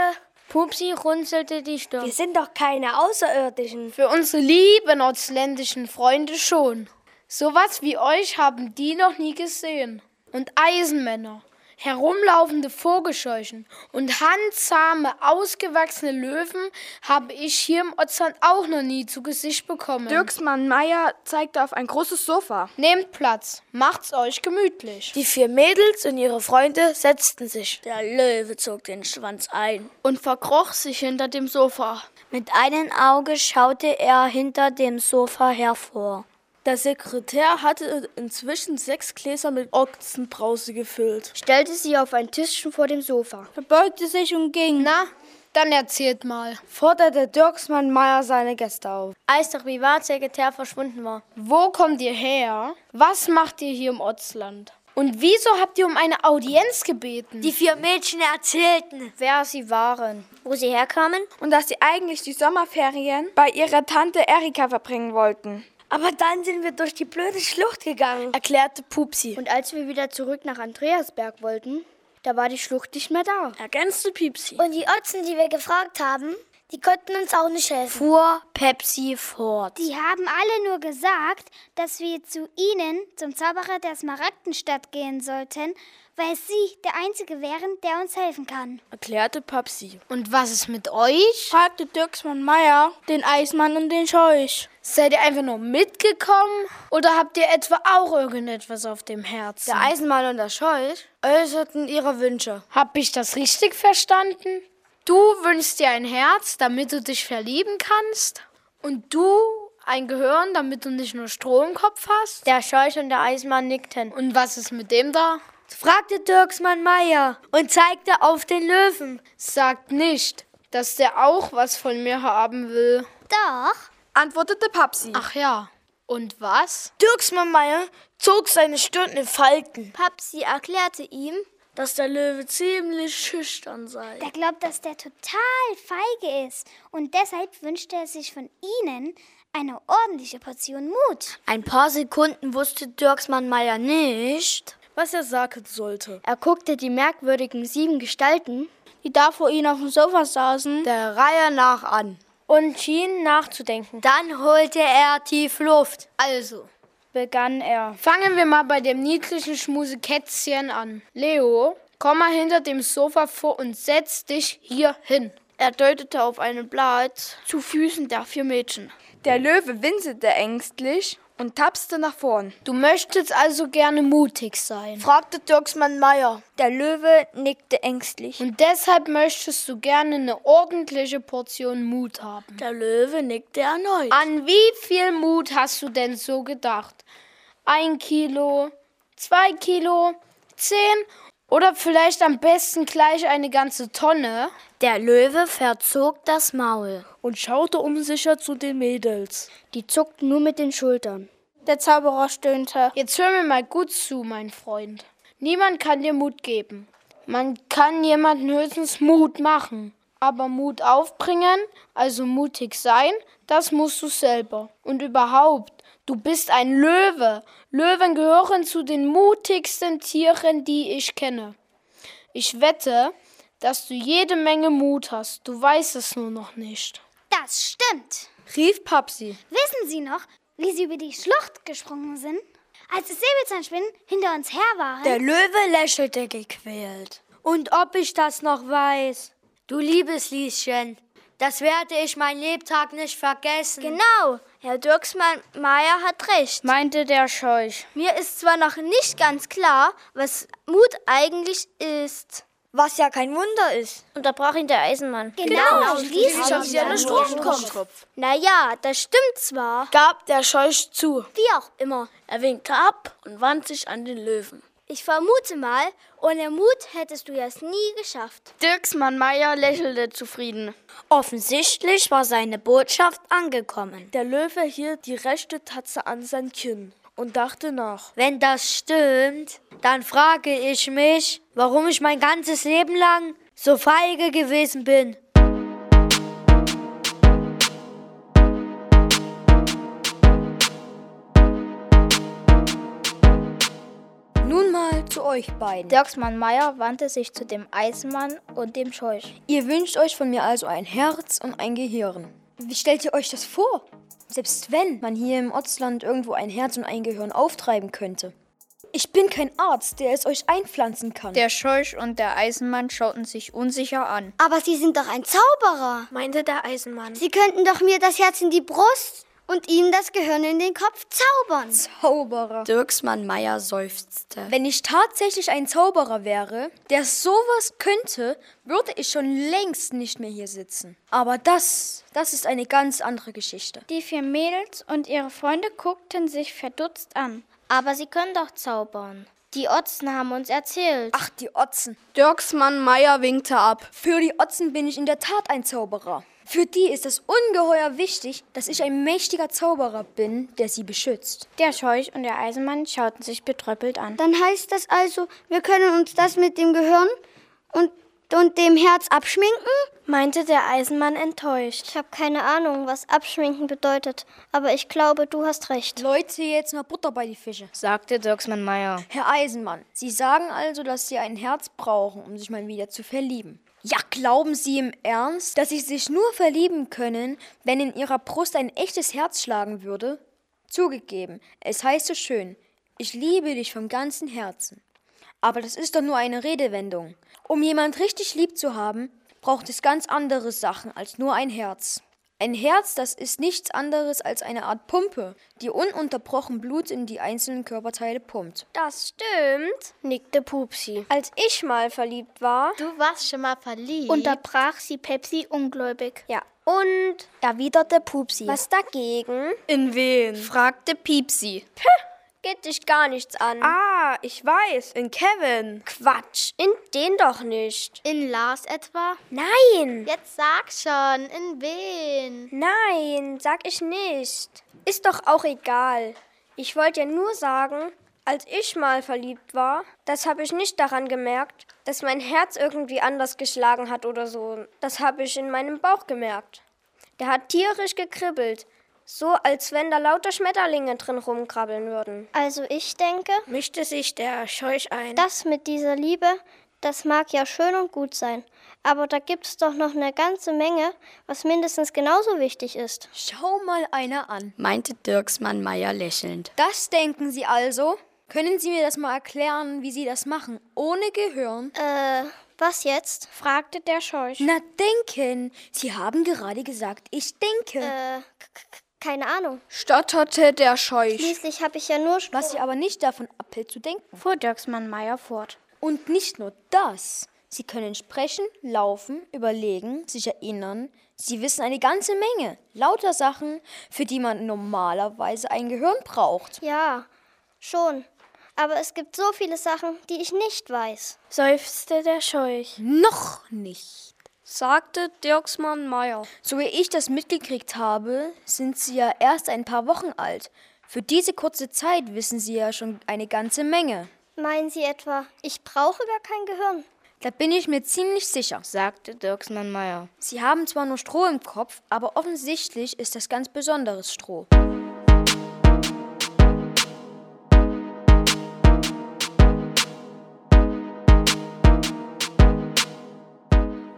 Pupsi runzelte die Stirn. Wir sind doch keine Außerirdischen. Für unsere lieben ortsländischen Freunde schon. Sowas wie euch haben die noch nie gesehen. Und Eisenmänner herumlaufende Vogelscheuchen und handsame, ausgewachsene Löwen habe ich hier im Otzland auch noch nie zu Gesicht bekommen. Dirksmann Meier zeigte auf ein großes Sofa. Nehmt Platz, macht's euch gemütlich. Die vier Mädels und ihre Freunde setzten sich. Der Löwe zog den Schwanz ein und verkroch sich hinter dem Sofa. Mit einem Auge schaute er hinter dem Sofa hervor. Der Sekretär hatte inzwischen sechs Gläser mit Ochsenbrause gefüllt, stellte sie auf ein Tischchen vor dem Sofa, verbeugte sich und ging. Na, Dann erzählt mal. Forderte Dirksmann Meier seine Gäste auf. Als der Privatsekretär verschwunden war. Wo kommt ihr her? Was macht ihr hier im Ortsland? Und wieso habt ihr um eine Audienz gebeten? Die vier Mädchen erzählten, wer sie waren, wo sie herkamen und dass sie eigentlich die Sommerferien bei ihrer Tante Erika verbringen wollten. Aber dann sind wir durch die blöde Schlucht gegangen, erklärte Pupsi. Und als wir wieder zurück nach Andreasberg wollten, da war die Schlucht nicht mehr da, ergänzte Piepsi. Und die Otzen, die wir gefragt haben, die konnten uns auch nicht helfen. Fuhr Pepsi fort. Die haben alle nur gesagt, dass wir zu ihnen, zum Zauberer der Smaragdenstadt, gehen sollten, weil sie der Einzige wären, der uns helfen kann. Erklärte Papsi. Und was ist mit euch? fragte Dirksmann Meier, den Eismann und den Scheuch. Seid ihr einfach nur mitgekommen oder habt ihr etwa auch irgendetwas auf dem Herzen? Der Eisenmann und der Scheuch äußerten ihre Wünsche. Hab ich das richtig verstanden? Du wünschst dir ein Herz, damit du dich verlieben kannst? Und du ein Gehirn, damit du nicht nur Stroh im Kopf hast? Der Scheuch und der Eisenmann nickten. Und was ist mit dem da? fragte Dirksmann Meier und zeigte auf den Löwen. Sagt nicht, dass der auch was von mir haben will. Doch, antwortete Papsi. Ach ja. Und was? Dirksmann Meier zog seine Stirn in Falten. Papsi erklärte ihm, dass der Löwe ziemlich schüchtern sei. Der glaubt, dass der total feige ist und deshalb wünscht er sich von ihnen eine ordentliche Portion Mut. Ein paar Sekunden wusste Dirksmann Meier nicht, was er sagen sollte. Er guckte die merkwürdigen sieben Gestalten, die da vor ihm auf dem Sofa saßen, der Reihe nach an und schien nachzudenken. Dann holte er tief Luft. Also, begann er. Fangen wir mal bei dem niedlichen Schmusekätzchen an. Leo, komm mal hinter dem Sofa vor und setz dich hier hin. Er deutete auf einen Platz zu Füßen der vier Mädchen. Der Löwe winselte ängstlich und tapste nach vorn. Du möchtest also gerne mutig sein? fragte Dirksmann Meier. Der Löwe nickte ängstlich. Und deshalb möchtest du gerne eine ordentliche Portion Mut haben? Der Löwe nickte erneut. An wie viel Mut hast du denn so gedacht? Ein Kilo, zwei Kilo, zehn oder vielleicht am besten gleich eine ganze Tonne? Der Löwe verzog das Maul und schaute unsicher zu den Mädels. Die zuckten nur mit den Schultern. Der Zauberer stöhnte. Jetzt hör mir mal gut zu, mein Freund. Niemand kann dir Mut geben. Man kann jemanden höchstens Mut machen. Aber Mut aufbringen, also mutig sein, das musst du selber. Und überhaupt, du bist ein Löwe. Löwen gehören zu den mutigsten Tieren, die ich kenne. Ich wette, dass du jede Menge Mut hast. Du weißt es nur noch nicht. Das stimmt, rief Papsi. Wissen Sie noch, wie Sie über die Schlucht gesprungen sind? Als das Säbelzahnspinnen hinter uns her waren? Der Löwe lächelte gequält. Und ob ich das noch weiß? Du liebes Lieschen, das werde ich mein Lebtag nicht vergessen. Genau, Herr Dirksmann Meier hat recht, meinte der Scheuch. Mir ist zwar noch nicht ganz klar, was Mut eigentlich ist. Was ja kein Wunder ist. Unterbrach ihn der Eisenmann. Genau, schließlich haben sie einen Stromkopf. Naja, das stimmt zwar. Gab der Scheuch zu. Wie auch immer. Er winkte ab und wandte sich an den Löwen. Ich vermute mal, ohne Mut hättest du es nie geschafft. Dirksmann Meier lächelte zufrieden. Offensichtlich war seine Botschaft angekommen. Der Löwe hielt die rechte Tatze an sein Kinn und dachte nach. Wenn das stimmt, dann frage ich mich, warum ich mein ganzes Leben lang so feige gewesen bin. Zu euch beiden. Dirksmann Meier wandte sich zu dem Eisenmann und dem Scheuch. Ihr wünscht euch von mir also ein Herz und ein Gehirn. Wie stellt ihr euch das vor? Selbst wenn man hier im Ortsland irgendwo ein Herz und ein Gehirn auftreiben könnte. Ich bin kein Arzt, der es euch einpflanzen kann. Der Scheuch und der Eisenmann schauten sich unsicher an. Aber Sie sind doch ein Zauberer, meinte der Eisenmann. Sie könnten doch mir das Herz in die Brust und Ihnen das Gehirn in den Kopf zaubern. Zauberer. Dirksmann Meier seufzte. Wenn ich tatsächlich ein Zauberer wäre, der sowas könnte, würde ich schon längst nicht mehr hier sitzen. Aber das, das ist eine ganz andere Geschichte. Die vier Mädels und ihre Freunde guckten sich verdutzt an. Aber sie können doch zaubern. Die Otzen haben uns erzählt. Ach, die Otzen. Dirksmann Meier winkte ab. Für die Otzen bin ich in der Tat ein Zauberer. Für die ist es ungeheuer wichtig, dass ich ein mächtiger Zauberer bin, der sie beschützt. Der Scheuch und der Eisenmann schauten sich betröppelt an. Dann heißt das also, wir können uns das mit dem Gehirn und, und dem Herz abschminken? meinte der Eisenmann enttäuscht. Ich habe keine Ahnung, was abschminken bedeutet, aber ich glaube, du hast recht. Leute, jetzt noch Butter bei die Fische, sagte Dirksmann Meier. Herr Eisenmann, Sie sagen also, dass Sie ein Herz brauchen, um sich mal wieder zu verlieben. Ja, glauben Sie im Ernst, dass Sie sich nur verlieben können, wenn in Ihrer Brust ein echtes Herz schlagen würde? Zugegeben, es heißt so schön, ich liebe dich vom ganzen Herzen. Aber das ist doch nur eine Redewendung. Um jemand richtig lieb zu haben, braucht es ganz andere Sachen als nur ein Herz. Ein Herz, das ist nichts anderes als eine Art Pumpe, die ununterbrochen Blut in die einzelnen Körperteile pumpt. Das stimmt, nickte Pupsi. Als ich mal verliebt war. Du warst schon mal verliebt. Unterbrach sie Pepsi ungläubig. Ja. Und erwiderte Pupsi. Was dagegen? In wen? fragte Piepsi. Puh geht dich gar nichts an. Ah, ich weiß, in Kevin. Quatsch, in den doch nicht. In Lars etwa? Nein. Jetzt sag schon, in wen? Nein, sag ich nicht. Ist doch auch egal. Ich wollte ja nur sagen, als ich mal verliebt war, das habe ich nicht daran gemerkt, dass mein Herz irgendwie anders geschlagen hat oder so. Das habe ich in meinem Bauch gemerkt. Der hat tierisch gekribbelt. So, als wenn da lauter Schmetterlinge drin rumkrabbeln würden. Also ich denke, mischte sich der Scheuch ein. Das mit dieser Liebe, das mag ja schön und gut sein. Aber da gibt's doch noch eine ganze Menge, was mindestens genauso wichtig ist. Schau mal einer an, meinte Dirksmann Meier lächelnd. Das denken Sie also? Können Sie mir das mal erklären, wie Sie das machen, ohne Gehirn? Äh, was jetzt? fragte der Scheuch. Na, denken. Sie haben gerade gesagt, ich denke. Äh, keine Ahnung, stotterte der Scheuch. Schließlich habe ich ja nur Strom. Was sie aber nicht davon abhält zu denken, fuhr Dirksmann Meier fort. Und nicht nur das. Sie können sprechen, laufen, überlegen, sich erinnern. Sie wissen eine ganze Menge. Lauter Sachen, für die man normalerweise ein Gehirn braucht. Ja, schon. Aber es gibt so viele Sachen, die ich nicht weiß. Seufzte der Scheuch. Noch nicht sagte Dirksmann Meier. So wie ich das mitgekriegt habe, sind Sie ja erst ein paar Wochen alt. Für diese kurze Zeit wissen Sie ja schon eine ganze Menge. Meinen Sie etwa, ich brauche gar kein Gehirn? Da bin ich mir ziemlich sicher, sagte Dirksmann Meier. Sie haben zwar nur Stroh im Kopf, aber offensichtlich ist das ganz besonderes Stroh.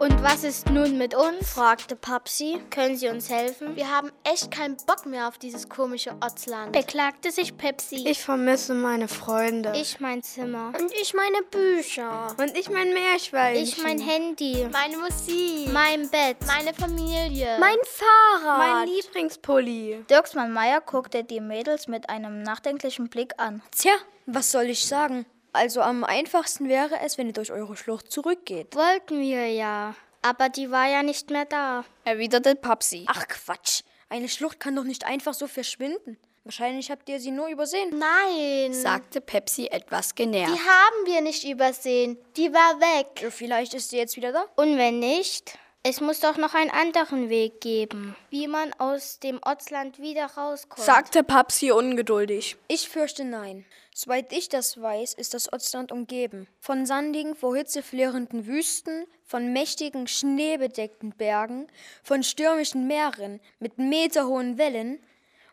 Und was ist nun mit uns? fragte Papsi. Können Sie uns helfen? Wir haben echt keinen Bock mehr auf dieses komische Ortsland. Beklagte sich Pepsi. Ich vermisse meine Freunde. Ich mein Zimmer. Und ich meine Bücher. Und ich mein Meerschweinchen. Ich mein Handy. Meine Musik. Mein Bett. Meine Familie. Mein Fahrrad. Mein Lieblingspulli. Dirksmann Meier guckte die Mädels mit einem nachdenklichen Blick an. Tja, was soll ich sagen? Also am einfachsten wäre es, wenn ihr durch eure Schlucht zurückgeht. Wollten wir ja. Aber die war ja nicht mehr da, erwiderte Papsi. Ach Quatsch. Eine Schlucht kann doch nicht einfach so verschwinden. Wahrscheinlich habt ihr sie nur übersehen. Nein, sagte Pepsi etwas genervt. Die haben wir nicht übersehen. Die war weg. Ja, vielleicht ist sie jetzt wieder da. Und wenn nicht? Es muss doch noch einen anderen Weg geben, wie man aus dem Ortsland wieder rauskommt, sagte Papsi ungeduldig. Ich fürchte nein. Soweit ich das weiß, ist das Ortsland umgeben. Von sandigen, vor Hitze flirrenden Wüsten, von mächtigen, schneebedeckten Bergen, von stürmischen Meeren mit meterhohen Wellen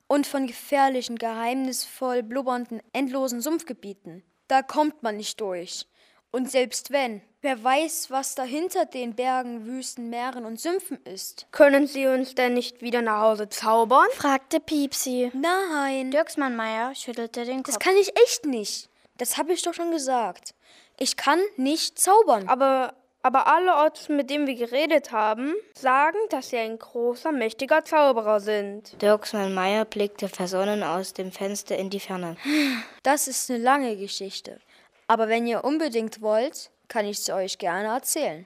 und von gefährlichen, geheimnisvoll blubbernden, endlosen Sumpfgebieten. Da kommt man nicht durch. Und selbst wenn, wer weiß, was da hinter den Bergen, Wüsten, Meeren und Sümpfen ist. Können Sie uns denn nicht wieder nach Hause zaubern? fragte Piepsi. Nein. Dirksmann Meier schüttelte den Kopf. Das kann ich echt nicht. Das habe ich doch schon gesagt. Ich kann nicht zaubern. Aber, aber alle Orts, mit denen wir geredet haben, sagen, dass Sie ein großer, mächtiger Zauberer sind. Dirksmann Meier blickte versonnen aus dem Fenster in die Ferne. Das ist eine lange Geschichte. Aber wenn ihr unbedingt wollt, kann ich sie euch gerne erzählen.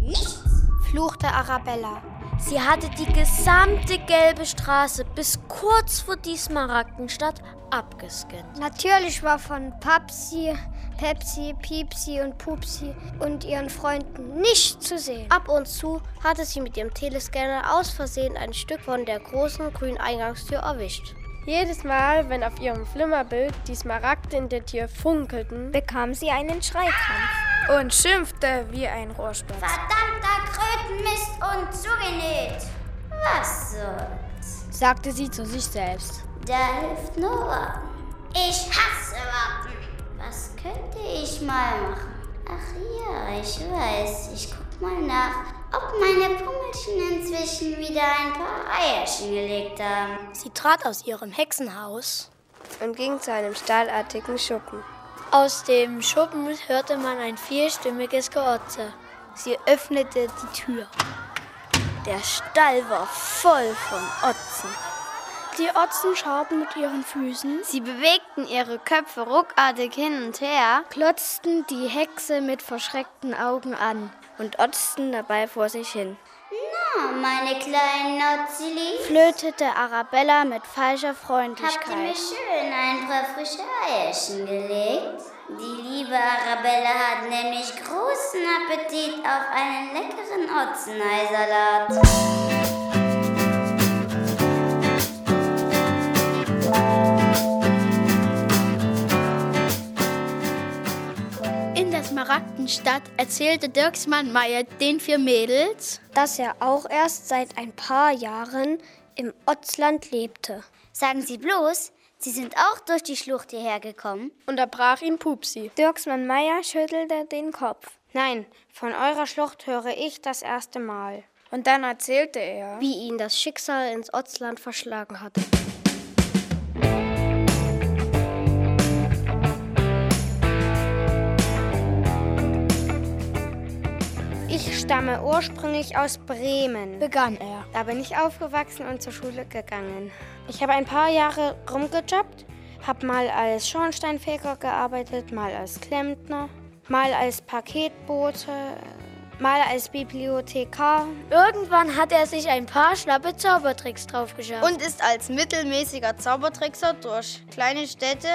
Nichts, fluchte Arabella. Sie hatte die gesamte gelbe Straße bis kurz vor die Smaragdenstadt abgescannt. Natürlich war von Papsi, Pepsi, Piepsi und Pupsi und ihren Freunden nichts zu sehen. Ab und zu hatte sie mit ihrem Telescanner aus Versehen ein Stück von der großen grünen Eingangstür erwischt. Jedes Mal, wenn auf ihrem Flimmerbild die Smaragde in der Tür funkelten, bekam sie einen Schreikrampf und schimpfte wie ein Rohrspatz. Verdammter Krötenmist und zugenäht! Was soll's? sagte sie zu sich selbst. Da hilft nur warten. Ich hasse warten. Was könnte ich mal machen? Ach ja, ich weiß. Ich guck mal nach, ob meine Pummelchen inzwischen wieder ein paar Eierchen gelegt haben. Sie trat aus ihrem Hexenhaus und ging zu einem stahlartigen Schuppen. Aus dem Schuppen hörte man ein vierstimmiges Geotze. Sie öffnete die Tür. Der Stall war voll von Otzen. Die Otzen schauten mit ihren Füßen. Sie bewegten ihre Köpfe ruckartig hin und her, klotzten die Hexe mit verschreckten Augen an und otzten dabei vor sich hin. Na, meine kleinen Notzili, flötete Arabella mit falscher Freundlichkeit. Habt ihr mir schön ein paar frische Eierchen gelegt? Die liebe Arabella hat nämlich großen Appetit auf einen leckeren Otzeneisalat. Smaragdenstadt erzählte Dirksmann Meyer den vier Mädels, dass er auch erst seit ein paar Jahren im Otzland lebte. Sagen Sie bloß, Sie sind auch durch die Schlucht hierher gekommen? Unterbrach ihn Pupsi. Dirksmann Meyer schüttelte den Kopf. Nein, von eurer Schlucht höre ich das erste Mal. Und dann erzählte er, wie ihn das Schicksal ins Otzland verschlagen hatte. Ich stamme ursprünglich aus Bremen, begann er. Da bin ich aufgewachsen und zur Schule gegangen. Ich habe ein paar Jahre rumgejobbt, habe mal als Schornsteinfeger gearbeitet, mal als Klempner, mal als Paketbote, mal als Bibliothekar. Irgendwann hat er sich ein paar schlappe Zaubertricks draufgeschafft. Und ist als mittelmäßiger Zaubertrickser durch kleine Städte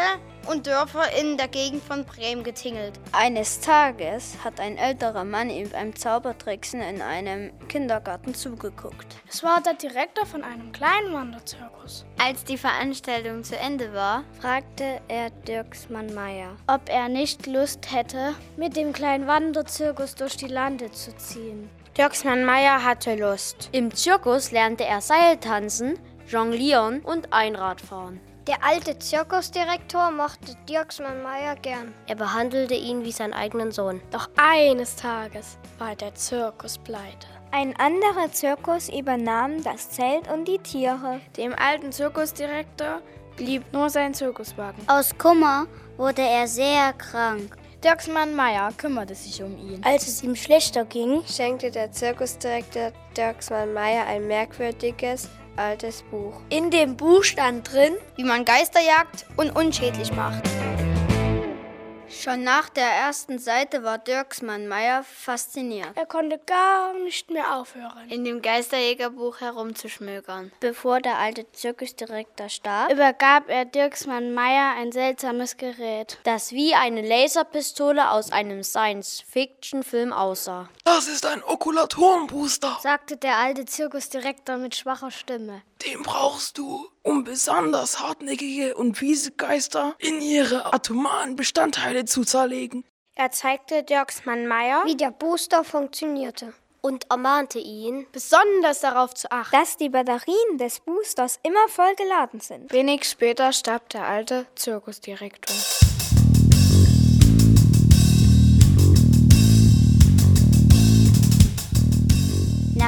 und Dörfer in der Gegend von Bremen getingelt. Eines Tages hat ein älterer Mann ihm beim Zaubertricksen in einem Kindergarten zugeguckt. Es war der Direktor von einem kleinen Wanderzirkus. Als die Veranstaltung zu Ende war, fragte er Dirksmann Meyer, ob er nicht Lust hätte, mit dem kleinen Wanderzirkus durch die Lande zu ziehen. Dirksmann Meyer hatte Lust. Im Zirkus lernte er Seiltanzen, Jonglieren und Einradfahren. Der alte Zirkusdirektor mochte Dirksmann Meyer gern. Er behandelte ihn wie seinen eigenen Sohn. Doch eines Tages war der Zirkus pleite. Ein anderer Zirkus übernahm das Zelt und die Tiere. Dem alten Zirkusdirektor blieb nur sein Zirkuswagen. Aus Kummer wurde er sehr krank. Dirksmann Meyer kümmerte sich um ihn. Als es ihm schlechter ging, schenkte der Zirkusdirektor Dirksmann Meyer ein merkwürdiges, altes Buch. In dem Buch stand drin, wie man Geister jagt und unschädlich macht. Schon nach der ersten Seite war Dirksmann Meyer fasziniert. Er konnte gar nicht mehr aufhören, in dem Geisterjägerbuch herumzuschmökern. Bevor der alte Zirkusdirektor starb, übergab er Dirksmann Meyer ein seltsames Gerät, das wie eine Laserpistole aus einem Science-Fiction-Film aussah. Das ist ein Okulatorenbooster, sagte der alte Zirkusdirektor mit schwacher Stimme. Den brauchst du, um besonders hartnäckige und fiese Geister in ihre atomaren Bestandteile zu zerlegen. Er zeigte Dirksmann Meyer, wie der Booster funktionierte und ermahnte ihn, besonders darauf zu achten, dass die Batterien des Boosters immer voll geladen sind. Wenig später starb der alte Zirkusdirektor.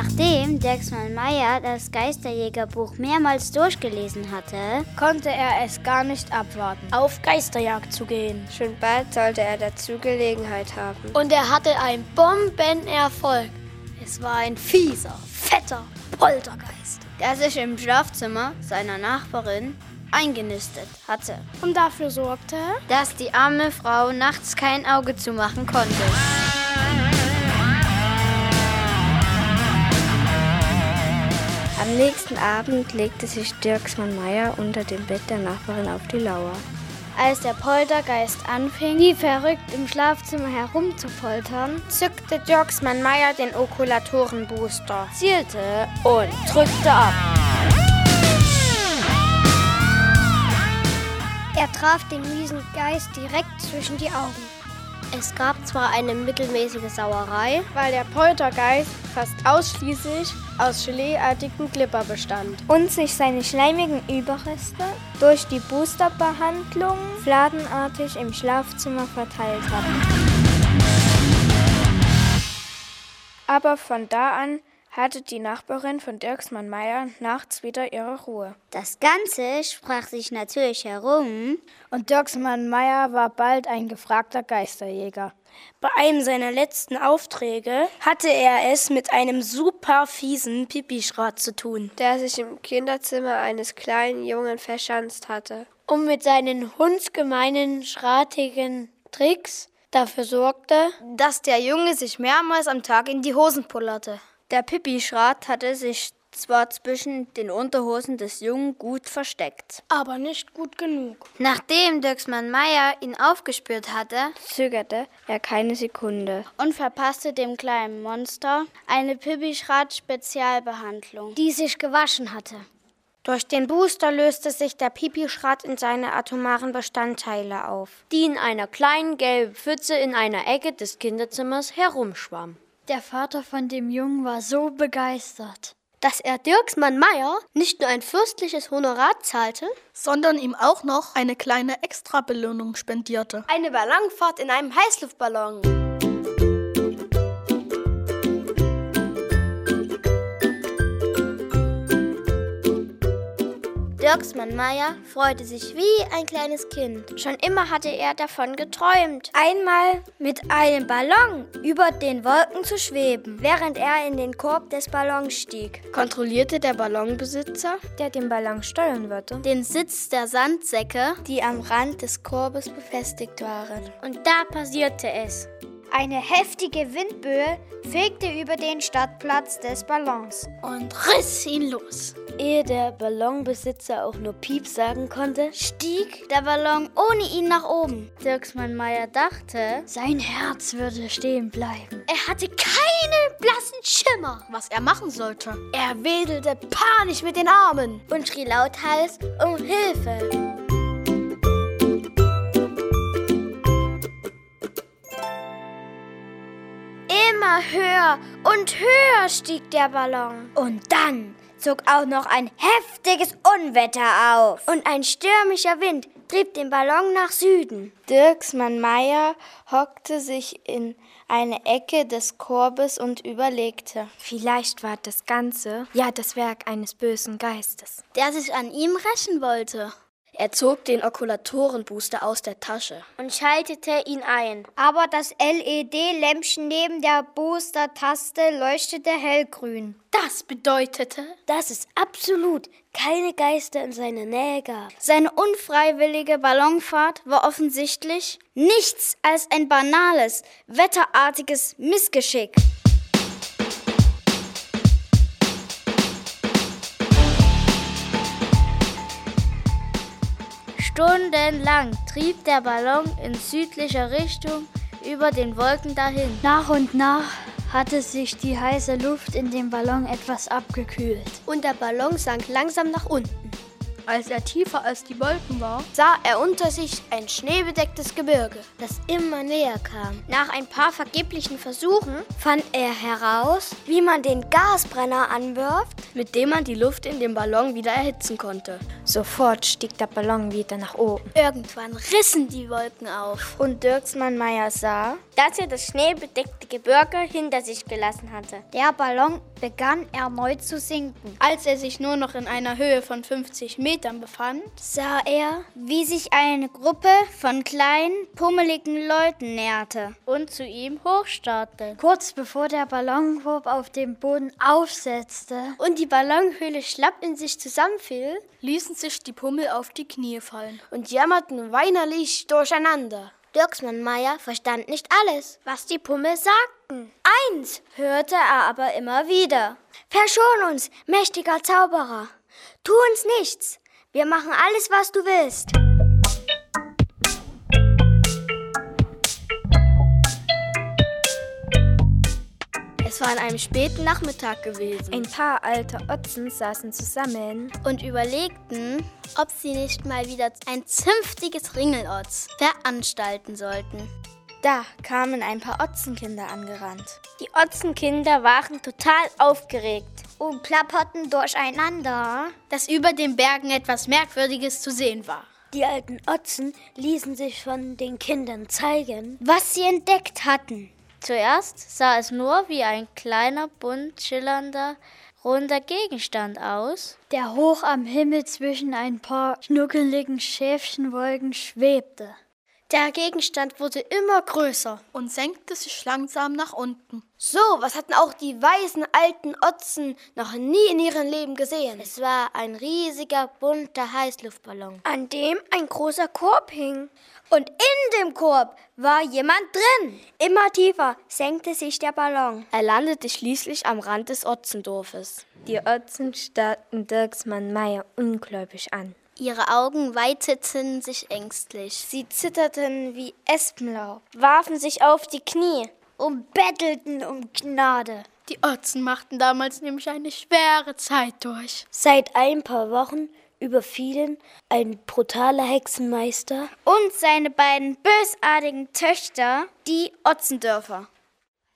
Nachdem Dexman Meyer das Geisterjägerbuch mehrmals durchgelesen hatte, konnte er es gar nicht abwarten, auf Geisterjagd zu gehen. Schon bald sollte er dazu Gelegenheit haben. Und er hatte einen Bombenerfolg. Es war ein fieser, fetter Poltergeist, der sich im Schlafzimmer seiner Nachbarin eingenistet hatte. Und dafür sorgte, dass die arme Frau nachts kein Auge zumachen konnte. Am nächsten Abend legte sich Dirksmann Meier unter dem Bett der Nachbarin auf die Lauer. Als der Poltergeist anfing, wie verrückt im Schlafzimmer herumzupoltern, zückte Dirksmann Meier den Okulatorenbooster, zielte und drückte ab. Er traf den miesen Geist direkt zwischen die Augen. Es gab zwar eine mittelmäßige Sauerei, weil der Poltergeist fast ausschließlich aus Geleeartigen Glipper bestand und sich seine schleimigen Überreste durch die Boosterbehandlung fladenartig im Schlafzimmer verteilt hatten. Aber von da an hatte die Nachbarin von Dirksmann Meier nachts wieder ihre Ruhe. Das Ganze sprach sich natürlich herum. Und Dirksmann Meier war bald ein gefragter Geisterjäger. Bei einem seiner letzten Aufträge hatte er es mit einem super fiesen Pipischrat zu tun, der sich im Kinderzimmer eines kleinen Jungen verschanzt hatte. Und mit seinen hundsgemeinen, schratigen Tricks dafür sorgte, dass der Junge sich mehrmals am Tag in die Hosen pullerte. Der Pipi-Schrat hatte sich zwar zwischen den Unterhosen des Jungen gut versteckt, aber nicht gut genug. Nachdem Dirksmann Meier ihn aufgespürt hatte, zögerte er keine Sekunde und verpasste dem kleinen Monster eine Pipi-Schrat-Spezialbehandlung, die sich gewaschen hatte. Durch den Booster löste sich der Pipi-Schrat in seine atomaren Bestandteile auf, die in einer kleinen gelben Pfütze in einer Ecke des Kinderzimmers herumschwamm. Der Vater von dem Jungen war so begeistert, dass er Dirksmann Meier nicht nur ein fürstliches Honorar zahlte, sondern ihm auch noch eine kleine Extrabelohnung spendierte. Eine Ballonfahrt in einem Heißluftballon. Dirksmann Meier freute sich wie ein kleines Kind. Schon immer hatte er davon geträumt, einmal mit einem Ballon über den Wolken zu schweben, während er in den Korb des Ballons stieg. Kontrollierte der Ballonbesitzer, der den Ballon steuern würde, den Sitz der Sandsäcke, die am Rand des Korbes befestigt waren. Und da passierte es. Eine heftige Windböe fegte über den Stadtplatz des Ballons und riss ihn los. Ehe der Ballonbesitzer auch nur Piep sagen konnte, stieg der Ballon ohne ihn nach oben. Dirksmann Meier dachte, sein Herz würde stehen bleiben. Er hatte keinen blassen Schimmer, was er machen sollte. Er wedelte panisch mit den Armen und schrie lauthals um Hilfe. Immer höher und höher stieg der Ballon. Und dann zog auch noch ein heftiges Unwetter auf. Und ein stürmischer Wind trieb den Ballon nach Süden. Dirksmann Meier hockte sich in eine Ecke des Korbes und überlegte. Vielleicht war das Ganze ja das Werk eines bösen Geistes, der sich an ihm rächen wollte. Er zog den Okulatorenbooster aus der Tasche und schaltete ihn ein. Aber das LED-Lämpchen neben der Booster-Taste leuchtete hellgrün. Das bedeutete, dass es absolut keine Geister in seiner Nähe gab. Seine unfreiwillige Ballonfahrt war offensichtlich nichts als ein banales, wetterartiges Missgeschick. Stundenlang trieb der Ballon in südlicher Richtung über den Wolken dahin. Nach und nach hatte sich die heiße Luft in dem Ballon etwas abgekühlt. Und der Ballon sank langsam nach unten. Als er tiefer als die Wolken war, sah er unter sich ein schneebedecktes Gebirge, das immer näher kam. Nach ein paar vergeblichen Versuchen fand er heraus, wie man den Gasbrenner anwirft, mit dem man die Luft in dem Ballon wieder erhitzen konnte. Sofort stieg der Ballon wieder nach oben. Irgendwann rissen die Wolken auf. Und Dirksmann Meier sah, dass er das schneebedeckte Gebirge hinter sich gelassen hatte. Der Ballon begann erneut zu sinken. Als er sich nur noch in einer Höhe von 50 Metern befand, sah er, wie sich eine Gruppe von kleinen, pummeligen Leuten näherte und zu ihm hochstarrte. Kurz bevor der Ballonkorb auf dem Boden aufsetzte und die Ballonhöhle schlapp in sich zusammenfiel, ließen sich die Pummel auf die Knie fallen und jammerten weinerlich durcheinander. Dirksmann Meier verstand nicht alles, was die Pummel sagten. Eins hörte er aber immer wieder. Verschon uns, mächtiger Zauberer. Tu uns nichts. Wir machen alles, was du willst. Es war an einem späten Nachmittag gewesen. Ein paar alte Otzen saßen zusammen und überlegten, ob sie nicht mal wieder ein zünftiges Ringelotz veranstalten sollten. Da kamen ein paar Otzenkinder angerannt. Die Otzenkinder waren total aufgeregt und plapperten durcheinander, dass über den Bergen etwas Merkwürdiges zu sehen war. Die alten Otzen ließen sich von den Kindern zeigen, was sie entdeckt hatten. Zuerst sah es nur wie ein kleiner, bunt schillernder, runder Gegenstand aus, der hoch am Himmel zwischen ein paar schnuckeligen Schäfchenwolken schwebte. Der Gegenstand wurde immer größer und senkte sich langsam nach unten. So, was hatten auch die weisen alten Otzen noch nie in ihrem Leben gesehen? Es war ein riesiger, bunter Heißluftballon, an dem ein großer Korb hing. Und in dem Korb war jemand drin. Immer tiefer senkte sich der Ballon. Er landete schließlich am Rand des Otzendorfes. Die Otzen starrten Dirksmann Meier ungläubig an. Ihre Augen weiteten sich ängstlich. Sie zitterten wie Espenlaub, warfen sich auf die Knie und bettelten um Gnade. Die Otzen machten damals nämlich eine schwere Zeit durch. Seit ein paar Wochen überfielen ein brutaler Hexenmeister und seine beiden bösartigen Töchter die Otzendörfer.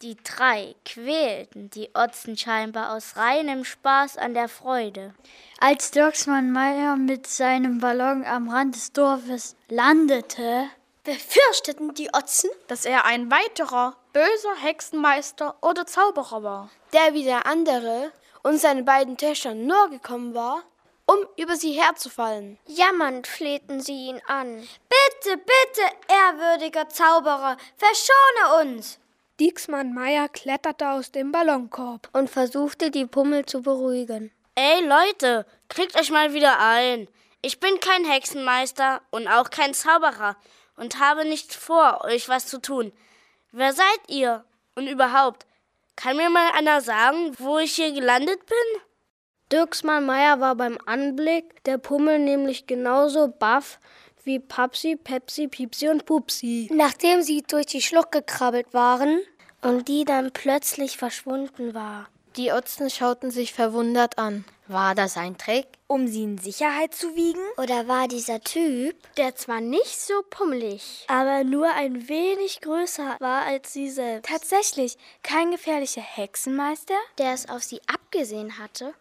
Die drei quälten die Otzen scheinbar aus reinem Spaß an der Freude. Als Dirksmann Meier mit seinem Ballon am Rand des Dorfes landete, befürchteten die Otzen, dass er ein weiterer böser Hexenmeister oder Zauberer war, der wie der andere und seine beiden Töchter nur gekommen war, um über sie herzufallen. Jammernd flehten sie ihn an. Bitte, bitte, ehrwürdiger Zauberer, verschone uns! Dieksmann Meier kletterte aus dem Ballonkorb und versuchte, die Pummel zu beruhigen. Ey Leute, kriegt euch mal wieder ein. Ich bin kein Hexenmeister und auch kein Zauberer und habe nicht vor, euch was zu tun. Wer seid ihr? Und überhaupt, kann mir mal einer sagen, wo ich hier gelandet bin? Dirksmann Meier war beim Anblick der Pummel nämlich genauso baff wie Papsi, Pepsi, Piepsi und Pupsi. Nachdem sie durch die Schlucht gekrabbelt waren und die dann plötzlich verschwunden war. Die Otzen schauten sich verwundert an. War das ein Trick, um sie in Sicherheit zu wiegen? Oder war dieser Typ, der zwar nicht so pummelig, aber nur ein wenig größer war als sie selbst, tatsächlich kein gefährlicher Hexenmeister, der es auf sie abgesehen hatte?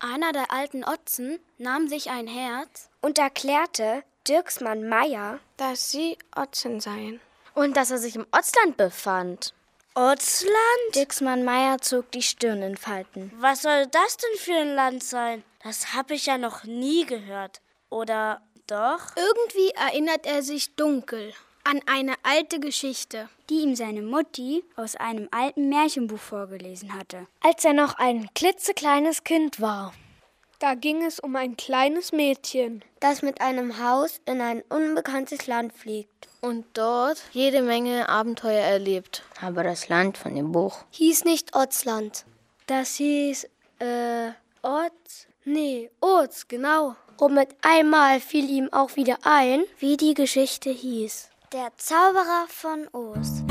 Einer der alten Otzen nahm sich ein Herz und erklärte Dirksmann Meier, dass sie Otzen seien. Und dass er sich im Otzland befand. Otzland? Dirksmann Meier zog die Stirn in Falten. Was soll das denn für ein Land sein? Das habe ich ja noch nie gehört. Oder doch? Irgendwie erinnert er sich dunkel an eine alte Geschichte, die ihm seine Mutti aus einem alten Märchenbuch vorgelesen hatte, als er noch ein klitzekleines Kind war. Da ging es um ein kleines Mädchen, das mit einem Haus in ein unbekanntes Land fliegt und dort jede Menge Abenteuer erlebt. Aber das Land von dem Buch hieß nicht Otzland. Das hieß, äh, Otz? Nee, Oz, genau. Und mit einmal fiel ihm auch wieder ein, wie die Geschichte hieß. Der Zauberer von Oz.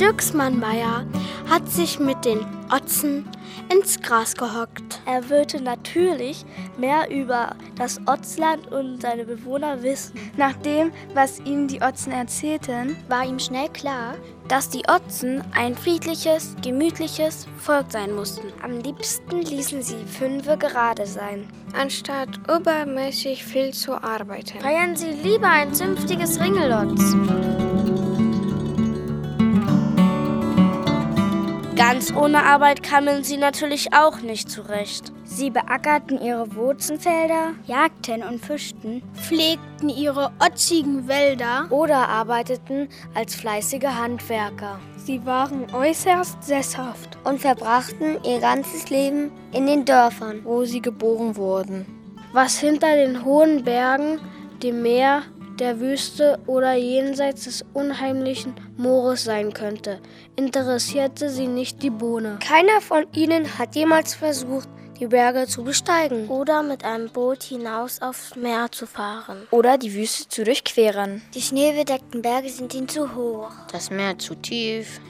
Dirksmann Meier hat sich mit den Otzen ins Gras gehockt. Er würde natürlich mehr über das Otzland und seine Bewohner wissen. Nach dem, was ihm die Otzen erzählten, war ihm schnell klar, dass die Otzen ein friedliches, gemütliches Volk sein mussten. Am liebsten ließen sie Fünfe gerade sein, anstatt übermäßig viel zu arbeiten. Feiern sie lieber ein zünftiges Ringelotz. Ganz ohne Arbeit kamen sie natürlich auch nicht zurecht. Sie beackerten ihre Wurzenfelder, jagten und fischten, pflegten ihre otzigen Wälder oder arbeiteten als fleißige Handwerker. Sie waren äußerst sesshaft und verbrachten ihr ganzes Leben in den Dörfern, wo sie geboren wurden. Was hinter den hohen Bergen, dem Meer, der Wüste oder jenseits des unheimlichen Moores sein könnte, interessierte sie nicht die Bohne. Keiner von ihnen hat jemals versucht, die Berge zu besteigen oder mit einem Boot hinaus aufs Meer zu fahren oder die Wüste zu durchqueren. Die schneebedeckten Berge sind ihnen zu hoch, das Meer zu tief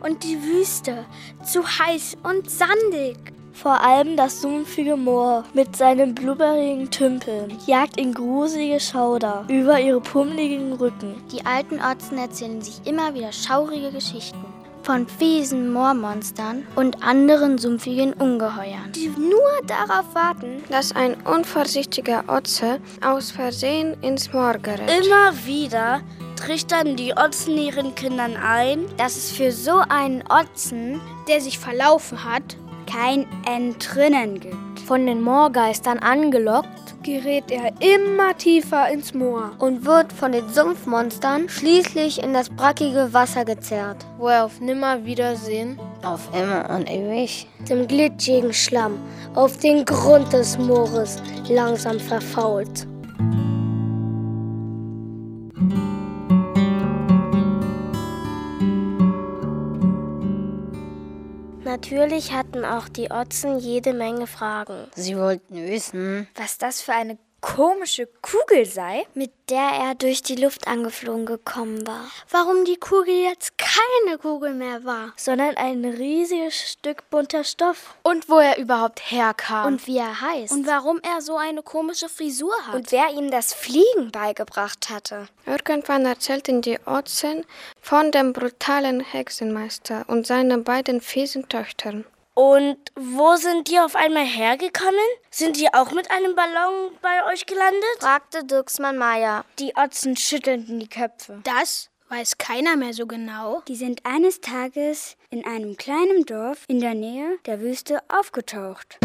und die Wüste zu heiß und sandig. Vor allem das sumpfige Moor mit seinen blubberigen Tümpeln jagt in gruselige Schauder über ihre pummeligen Rücken. Die alten Otzen erzählen sich immer wieder schaurige Geschichten von fiesen Moormonstern und anderen sumpfigen Ungeheuern, die nur darauf warten, dass ein unvorsichtiger Otze aus Versehen ins Moor gerät. Immer wieder trichtern die Otzen ihren Kindern ein, dass es für so einen Otzen, der sich verlaufen hat, kein Entrinnen gibt. Von den Moorgeistern angelockt, gerät er immer tiefer ins Moor und wird von den Sumpfmonstern schließlich in das brackige Wasser gezerrt, wo er auf Nimmerwiedersehen, auf immer und ewig, dem glitschigen Schlamm auf den Grund des Moores langsam verfault. Natürlich hatten auch die Otzen jede Menge Fragen. Sie wollten wissen, was das für eine komische Kugel sei, mit der er durch die Luft angeflogen gekommen war. Warum die Kugel jetzt keine Kugel mehr war, sondern ein riesiges Stück bunter Stoff. Und wo er überhaupt herkam. Und wie er heißt. Und warum er so eine komische Frisur hat. Und wer ihm das Fliegen beigebracht hatte. Irgendwann erzählten die Otzen von dem brutalen Hexenmeister und seinen beiden fiesen Töchtern. Und wo sind die auf einmal hergekommen? Sind die auch mit einem Ballon bei euch gelandet? fragte Dirksmann Meier. Die Otzen schüttelten die Köpfe. Das weiß keiner mehr so genau. Die sind eines Tages in einem kleinen Dorf in der Nähe der Wüste aufgetaucht.